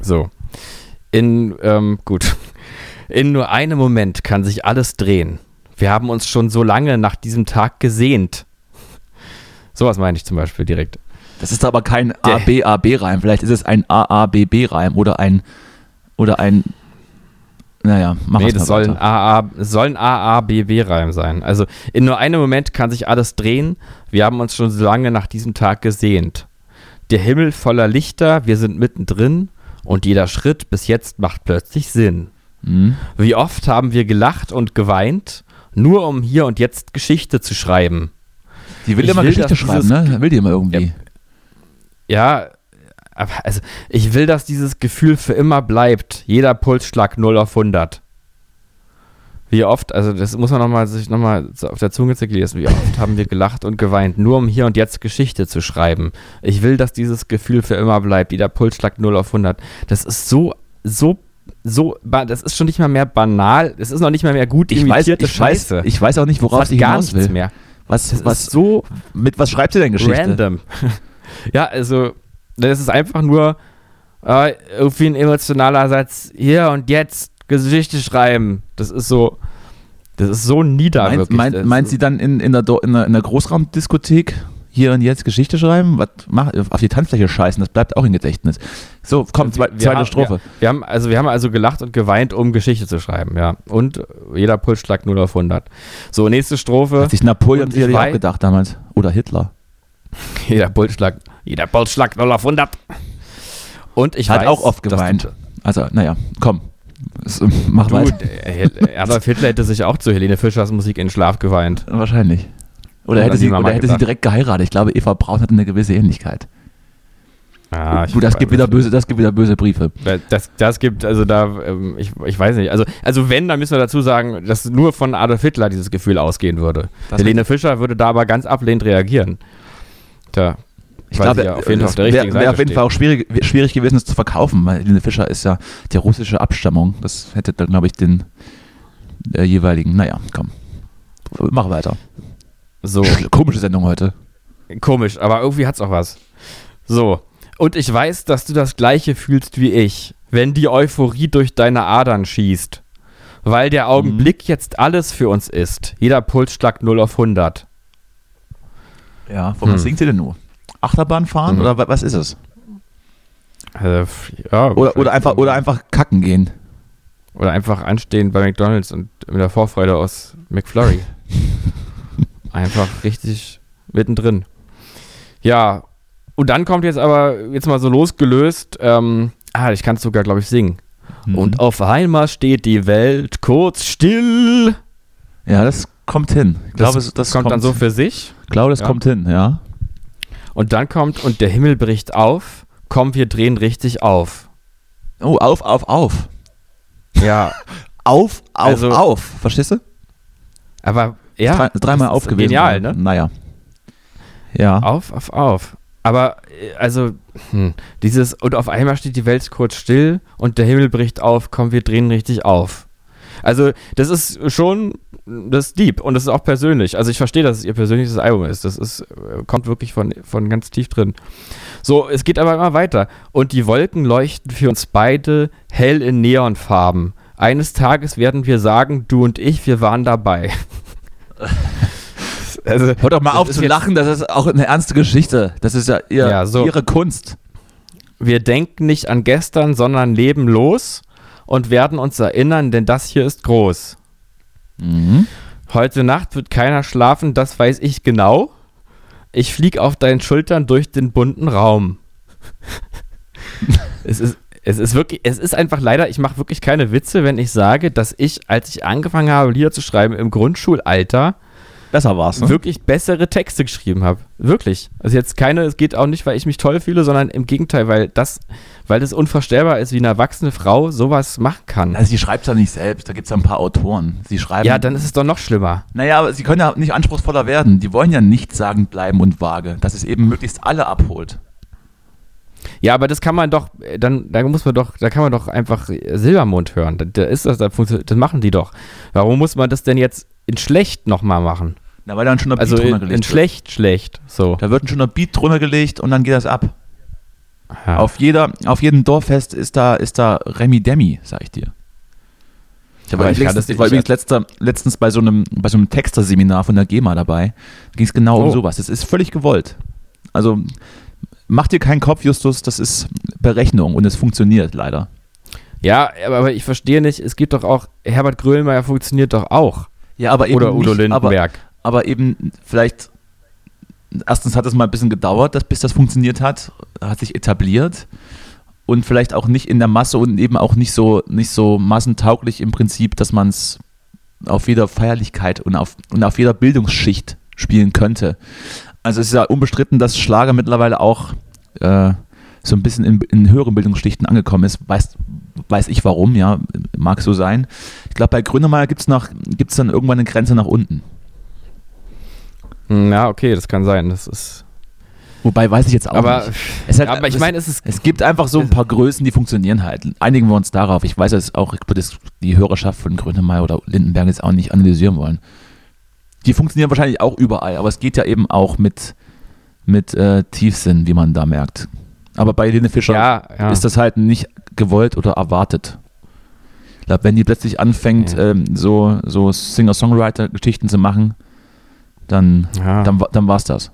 So. In, ähm, gut. In nur einem Moment kann sich alles drehen. Wir haben uns schon so lange nach diesem Tag gesehnt. Sowas meine ich zum Beispiel direkt. Das ist aber kein ABAB-Reim. Vielleicht ist es ein AABB-Reim oder ein, oder ein, naja, mach nee, das mal soll ein. AA, es soll ein AABB-Reim sein. Also in nur einem Moment kann sich alles drehen. Wir haben uns schon so lange nach diesem Tag gesehnt. Der Himmel voller Lichter, wir sind mittendrin und jeder Schritt bis jetzt macht plötzlich Sinn. Hm? Wie oft haben wir gelacht und geweint, nur um hier und jetzt Geschichte zu schreiben. Die will Ich will, Geschichte schreiben, ne? Will die immer irgendwie. Ja, aber also ich will, dass dieses Gefühl für immer bleibt. Jeder Pulsschlag 0 auf 100. Wie oft, also das muss man nochmal sich nochmal auf der Zunge lassen. Wie oft haben wir gelacht und geweint, nur um hier und jetzt Geschichte zu schreiben. Ich will, dass dieses Gefühl für immer bleibt. Jeder Pulsschlag 0 auf 100. Das ist so, so, so, das ist schon nicht mal mehr banal. Es ist noch nicht mal mehr gut Ich weiß, imitierte ich, weiß, Scheiße. ich weiß auch nicht, worauf gar hinaus nichts will. mehr. Was, Das was, so mit was schreibt sie denn Geschichte? Random. [LAUGHS] ja, also, das ist einfach nur äh, irgendwie ein emotionaler Satz. Hier und jetzt Geschichte schreiben. Das ist so, das ist so nieder. Meint, meint, meint sie dann in, in, der, in, der, in der Großraumdiskothek hier und jetzt Geschichte schreiben? Was mach, auf die Tanzfläche scheißen, das bleibt auch im Gedächtnis. So, komm, zwei, Wir zweite haben- Strophe. Wir haben, also, wir haben also gelacht und geweint, um Geschichte zu schreiben, ja. Und jeder Pulsschlag 0 auf 100. So, nächste Strophe. Hat sich Napoleon sicherlich auch wei- gedacht damals. Oder Hitler. Jeder Pulsschlag, jeder Pulsschlag 0 auf 100. Und ich Hat weiß, auch oft geweint. Also, naja, komm. Äh, mach Du, weiter. Adolf Hitler hätte sich auch zu Helene Fischers Musik in Schlaf geweint. Wahrscheinlich. Oder Hat hätte, sie, oder hätte sie direkt geheiratet. Ich glaube, Eva Braun hat eine gewisse Ähnlichkeit. Ah, du, das gibt wieder böse, das gibt wieder böse Briefe. Das, das gibt, also da, ähm, ich, ich weiß nicht. Also, also wenn, dann müssen wir dazu sagen, dass nur von Adolf Hitler dieses Gefühl ausgehen würde. Das Helene Fischer würde da aber ganz ablehnend reagieren. Tja, Ich glaube, ja auf jeden Fall auf der richtigen wär, wär auf jeden. Fall auch schwierig, schwierig gewesen, das zu verkaufen, weil Helene Fischer ist ja die russische Abstammung. Das hätte dann, glaube ich, den äh, jeweiligen. Naja, komm. Mach weiter. So. [LAUGHS] Komische Sendung heute. Komisch, aber irgendwie hat's auch was. So. Und ich weiß, dass du das gleiche fühlst wie ich, wenn die Euphorie durch deine Adern schießt. Weil der Augenblick jetzt alles für uns ist. Jeder Pulsschlag 0 auf 100. Ja, von was Hm. singt sie denn nur? Achterbahn fahren Mhm. oder wa- was ist es? Also, f- ja, Oder, oder, einfach, oder einfach kacken gehen. Oder einfach anstehen bei McDonalds und mit der Vorfreude aus McFlurry. [LAUGHS] einfach richtig mittendrin. Ja, und dann kommt jetzt aber, jetzt mal so losgelöst, ähm, ah, ich kann es sogar, glaube ich, singen. Mhm. Und auf einmal steht die Welt kurz still. ja, das kommt hin. Ich glaube, das, das kommt, dann so für sich. Glaube, das Ja. kommt hin, ja. Und dann kommt, und der Himmel bricht auf. Komm, wir drehen richtig auf. Oh, auf, auf, auf. Ja, [LAUGHS] Auf, auf, Also- auf. Verstehst du? aber ja. Drei, dreimal auf gewesen. Genial, ne? Naja. Ja. Auf, auf, auf. Aber, äh, also, hm, dieses, und auf einmal steht die Welt kurz still und der Himmel bricht auf, komm, wir drehen richtig auf. Also, das ist schon, das ist deep und das ist auch persönlich. Also, ich verstehe, dass es ihr persönliches Album ist. Das ist, äh, kommt wirklich von, von ganz tief drin. So, es geht aber immer weiter. Und die Wolken leuchten für uns beide hell in Neonfarben. Eines Tages werden wir sagen, du und ich, wir waren dabei. [LAUGHS] also, Hör doch mal auf zu lachen, das ist auch eine ernste Geschichte. Das ist ja, ihr, Ja, so. ihre Kunst. Wir denken nicht an gestern, sondern leben los und werden uns erinnern, denn das hier ist groß. Mhm. Heute Nacht wird keiner schlafen, das weiß ich genau. Ich flieg auf deinen Schultern durch den bunten Raum. [LAUGHS] es ist es ist wirklich, es ist einfach leider, ich mache wirklich keine Witze, wenn ich sage, dass ich, als ich angefangen habe, Lieder zu schreiben im Grundschulalter, Besser war's, ne? wirklich bessere Texte geschrieben habe. Wirklich. Also jetzt keine, es geht auch nicht, weil ich mich toll fühle, sondern im Gegenteil, weil das, weil das unvorstellbar ist, wie eine erwachsene Frau sowas machen kann. Also sie schreibt ja nicht selbst, da gibt es ja ein paar Autoren. Sie schreiben. Ja, dann ist es doch noch schlimmer. Naja, aber sie können ja nicht anspruchsvoller werden. Die wollen ja nichtssagend bleiben und vage, dass es eben möglichst alle abholt. Ja, aber das kann man doch, äh, dann, da muss man doch, da kann man doch einfach Silbermond hören. Da, da ist das, da funktioniert, das machen die doch. Warum muss man das denn jetzt in schlecht nochmal machen? Na, weil dann schon Also Beat in, drunter in gelegt wird. schlecht, schlecht. So. Da wird schon der Beat drunter gelegt und dann geht das ab. Ja. Auf, jeder, auf jedem Dorffest ist da, ist da Remi Demi, sag ich dir. Ich, war übrigens, das ich war übrigens letzter, letztens bei so einem, bei so einem Texterseminar von der GEMA dabei. Da ging es genau um Oh. sowas. Das ist völlig gewollt. Also mach dir keinen Kopf, Justus, das ist Berechnung und es funktioniert leider. ja, aber, ich verstehe nicht, es gibt doch auch, Herbert Grönemeyer funktioniert doch auch. Ja, aber eben Oder Udo nicht, Lindenberg. Aber eben vielleicht, erstens hat es mal ein bisschen gedauert, dass, bis das funktioniert hat, hat sich etabliert und vielleicht auch nicht in der Masse und eben auch nicht so, nicht so massentauglich im Prinzip, dass man es auf jeder Feierlichkeit und auf, und auf jeder Bildungsschicht spielen könnte. Also es ist ja unbestritten, dass Schlager mittlerweile auch äh, so ein bisschen in, in höheren Bildungsschichten angekommen ist. Weiß, weiß ich warum, ja, mag so sein. Ich glaube, bei Grönemeyer gibt es dann irgendwann eine Grenze nach unten. Hm, Ja, okay, das kann sein. Das ist. Wobei weiß ich jetzt auch Aber, nicht. Es, hat, aber ich meine, es ist. es gibt einfach so ein paar Größen, die funktionieren halt. Einigen wir uns darauf. Ich weiß jetzt auch, ich würde die Hörerschaft von Grönemeyer oder Lindenberg jetzt auch nicht analysieren wollen. Die funktionieren wahrscheinlich auch überall, aber es geht ja eben auch mit, mit äh, Tiefsinn, wie man da merkt. Aber bei Helene Fischer Ja, ja. ist das halt nicht gewollt oder erwartet. Ich glaube, wenn die plötzlich anfängt, Ja. ähm, so, so Singer-Songwriter-Geschichten zu machen, dann, ja. dann, dann war's das.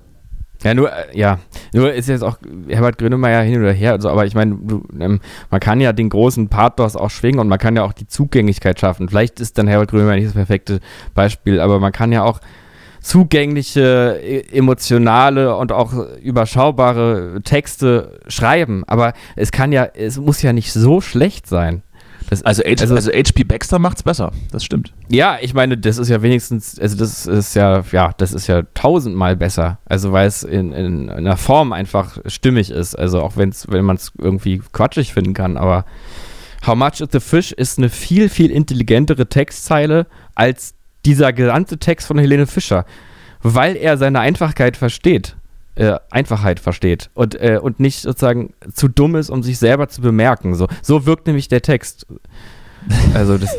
Ja, nur, äh, ja, nur ist jetzt auch Herbert Grönemeyer hin oder her, also, aber ich meine, ähm, man kann ja den großen Pathos auch schwingen und man kann ja auch die Zugänglichkeit schaffen. Vielleicht ist dann Herbert Grönemeyer nicht das perfekte Beispiel, aber man kann ja auch zugängliche, e- emotionale und auch überschaubare Texte schreiben, aber es kann ja, es muss ja nicht so schlecht sein. Das, Also, H, Also- also, HP Baxter macht's besser, das stimmt. ja, ich meine, das ist ja wenigstens, also das ist ja, ja, das ist ja tausendmal besser. Also weil es in, in, in der Form einfach stimmig ist. Also auch wenn's, wenn man es irgendwie quatschig finden kann, aber How much is the fish ist eine viel, viel intelligentere Textzeile als dieser gesamte Text von Helene Fischer. Weil er seine Einfachkeit versteht. Äh, Einfachheit versteht und, äh, und nicht sozusagen zu dumm ist, um sich selber zu bemerken. So, so wirkt nämlich der Text. Also das,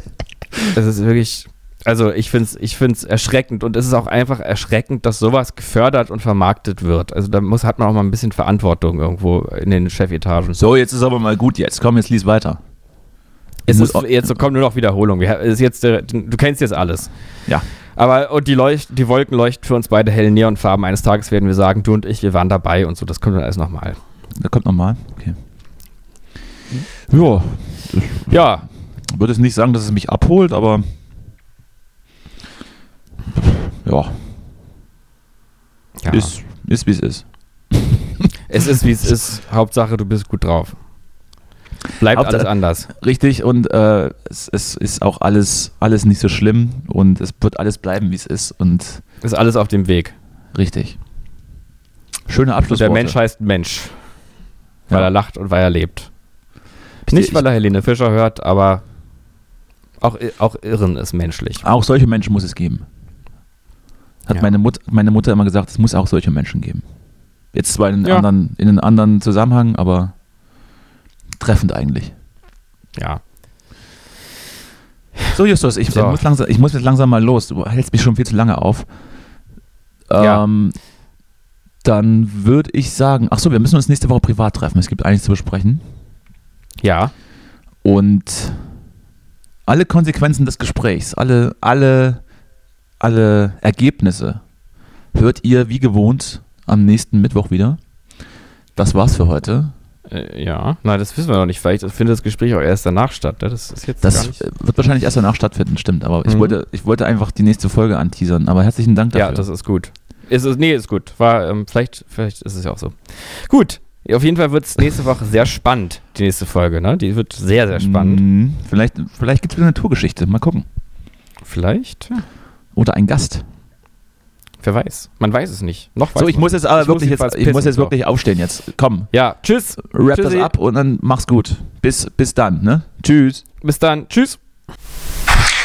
[LAUGHS] das ist wirklich, also ich finde es ich find's erschreckend und es ist auch einfach erschreckend, dass sowas gefördert und vermarktet wird. Also da muss, hat man auch mal ein bisschen Verantwortung irgendwo in den Chefetagen. So, jetzt ist aber mal gut jetzt. Komm, jetzt lies weiter. Es ist, jetzt kommt nur noch Wiederholung. Wir, ist jetzt, äh, du kennst jetzt alles. Ja. Aber und die, Leucht, die Wolken leuchten für uns beide helle Neonfarben. Eines Tages werden wir sagen, du und ich, wir waren dabei und so. Das kommt dann alles nochmal. Da kommt nochmal. Okay. Ja, Ja, ich würde jetzt nicht sagen, dass es mich abholt, aber ja, ja. ist, ist wie es ist. es ist wie es ist. Hauptsache, du bist gut drauf. Bleibt Hauptsache- alles anders. Richtig und äh, es, es ist auch alles, alles nicht so schlimm und es wird alles bleiben, wie es ist und Ist alles auf dem Weg. richtig. Schöne Und der. Mensch heißt Mensch. Weil Ja. er lacht und weil er lebt. Ich- Nicht, weil er Helene Fischer hört, aber auch, auch Irren ist menschlich. Auch solche Menschen muss es geben. Hat Ja. meine, Mut, meine Mutter immer gesagt, es muss auch solche Menschen geben. Jetzt zwar in, Ja. anderen, in einem anderen Zusammenhang, aber treffend eigentlich. Ja. So, Justus, ich, So. Muss langsam, ich muss jetzt langsam mal los. Du hältst mich schon viel zu lange auf. Ja. Ähm, dann würde ich sagen, ach so, wir müssen uns nächste Woche privat treffen. Es gibt einiges zu besprechen. Ja. Und alle Konsequenzen des Gesprächs, alle, alle, alle Ergebnisse hört ihr wie gewohnt am nächsten Mittwoch wieder. Das war's für heute. Äh, ja. Nein, das wissen wir noch nicht. Vielleicht findet das Gespräch auch erst danach statt. ne? Das ist jetzt Das wird wahrscheinlich erst danach stattfinden, stimmt. Aber ich, Mhm. wollte, ich wollte einfach die nächste Folge anteasern. Aber herzlichen Dank dafür. Ja, das ist gut. Ist es, nee, ist gut. War, ähm, vielleicht, vielleicht ist es ja auch so. Gut. Auf jeden Fall wird es nächste [LAUGHS] Woche sehr spannend, die nächste Folge, ne? Die wird sehr, sehr spannend. Mhm. Vielleicht, vielleicht gibt es wieder eine Tourgeschichte. Mal gucken. Vielleicht? Ja. Oder ein Gast. Wer weiß. Man weiß es nicht. Noch weiß So, ich muss jetzt aber Ich muss wirklich jetzt, ich muss jetzt so. wirklich aufstehen jetzt. Komm, Ja, tschüss. wrap das Tschüssi. ab und dann mach's gut. Bis, bis dann, ne? Tschüss. Bis dann. Tschüss.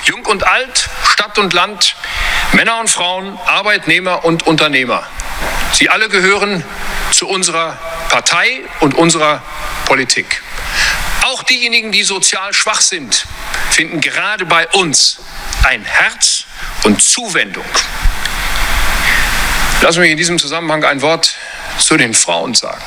Jung und alt, Stadt und Land, Männer und Frauen, Arbeitnehmer und Unternehmer. Sie alle gehören zu unserer Partei und unserer Politik. Auch diejenigen, die sozial schwach sind, finden gerade bei uns ein Herz und Zuwendung. Sie mich in diesem Zusammenhang ein Wort zu den Frauen sagen.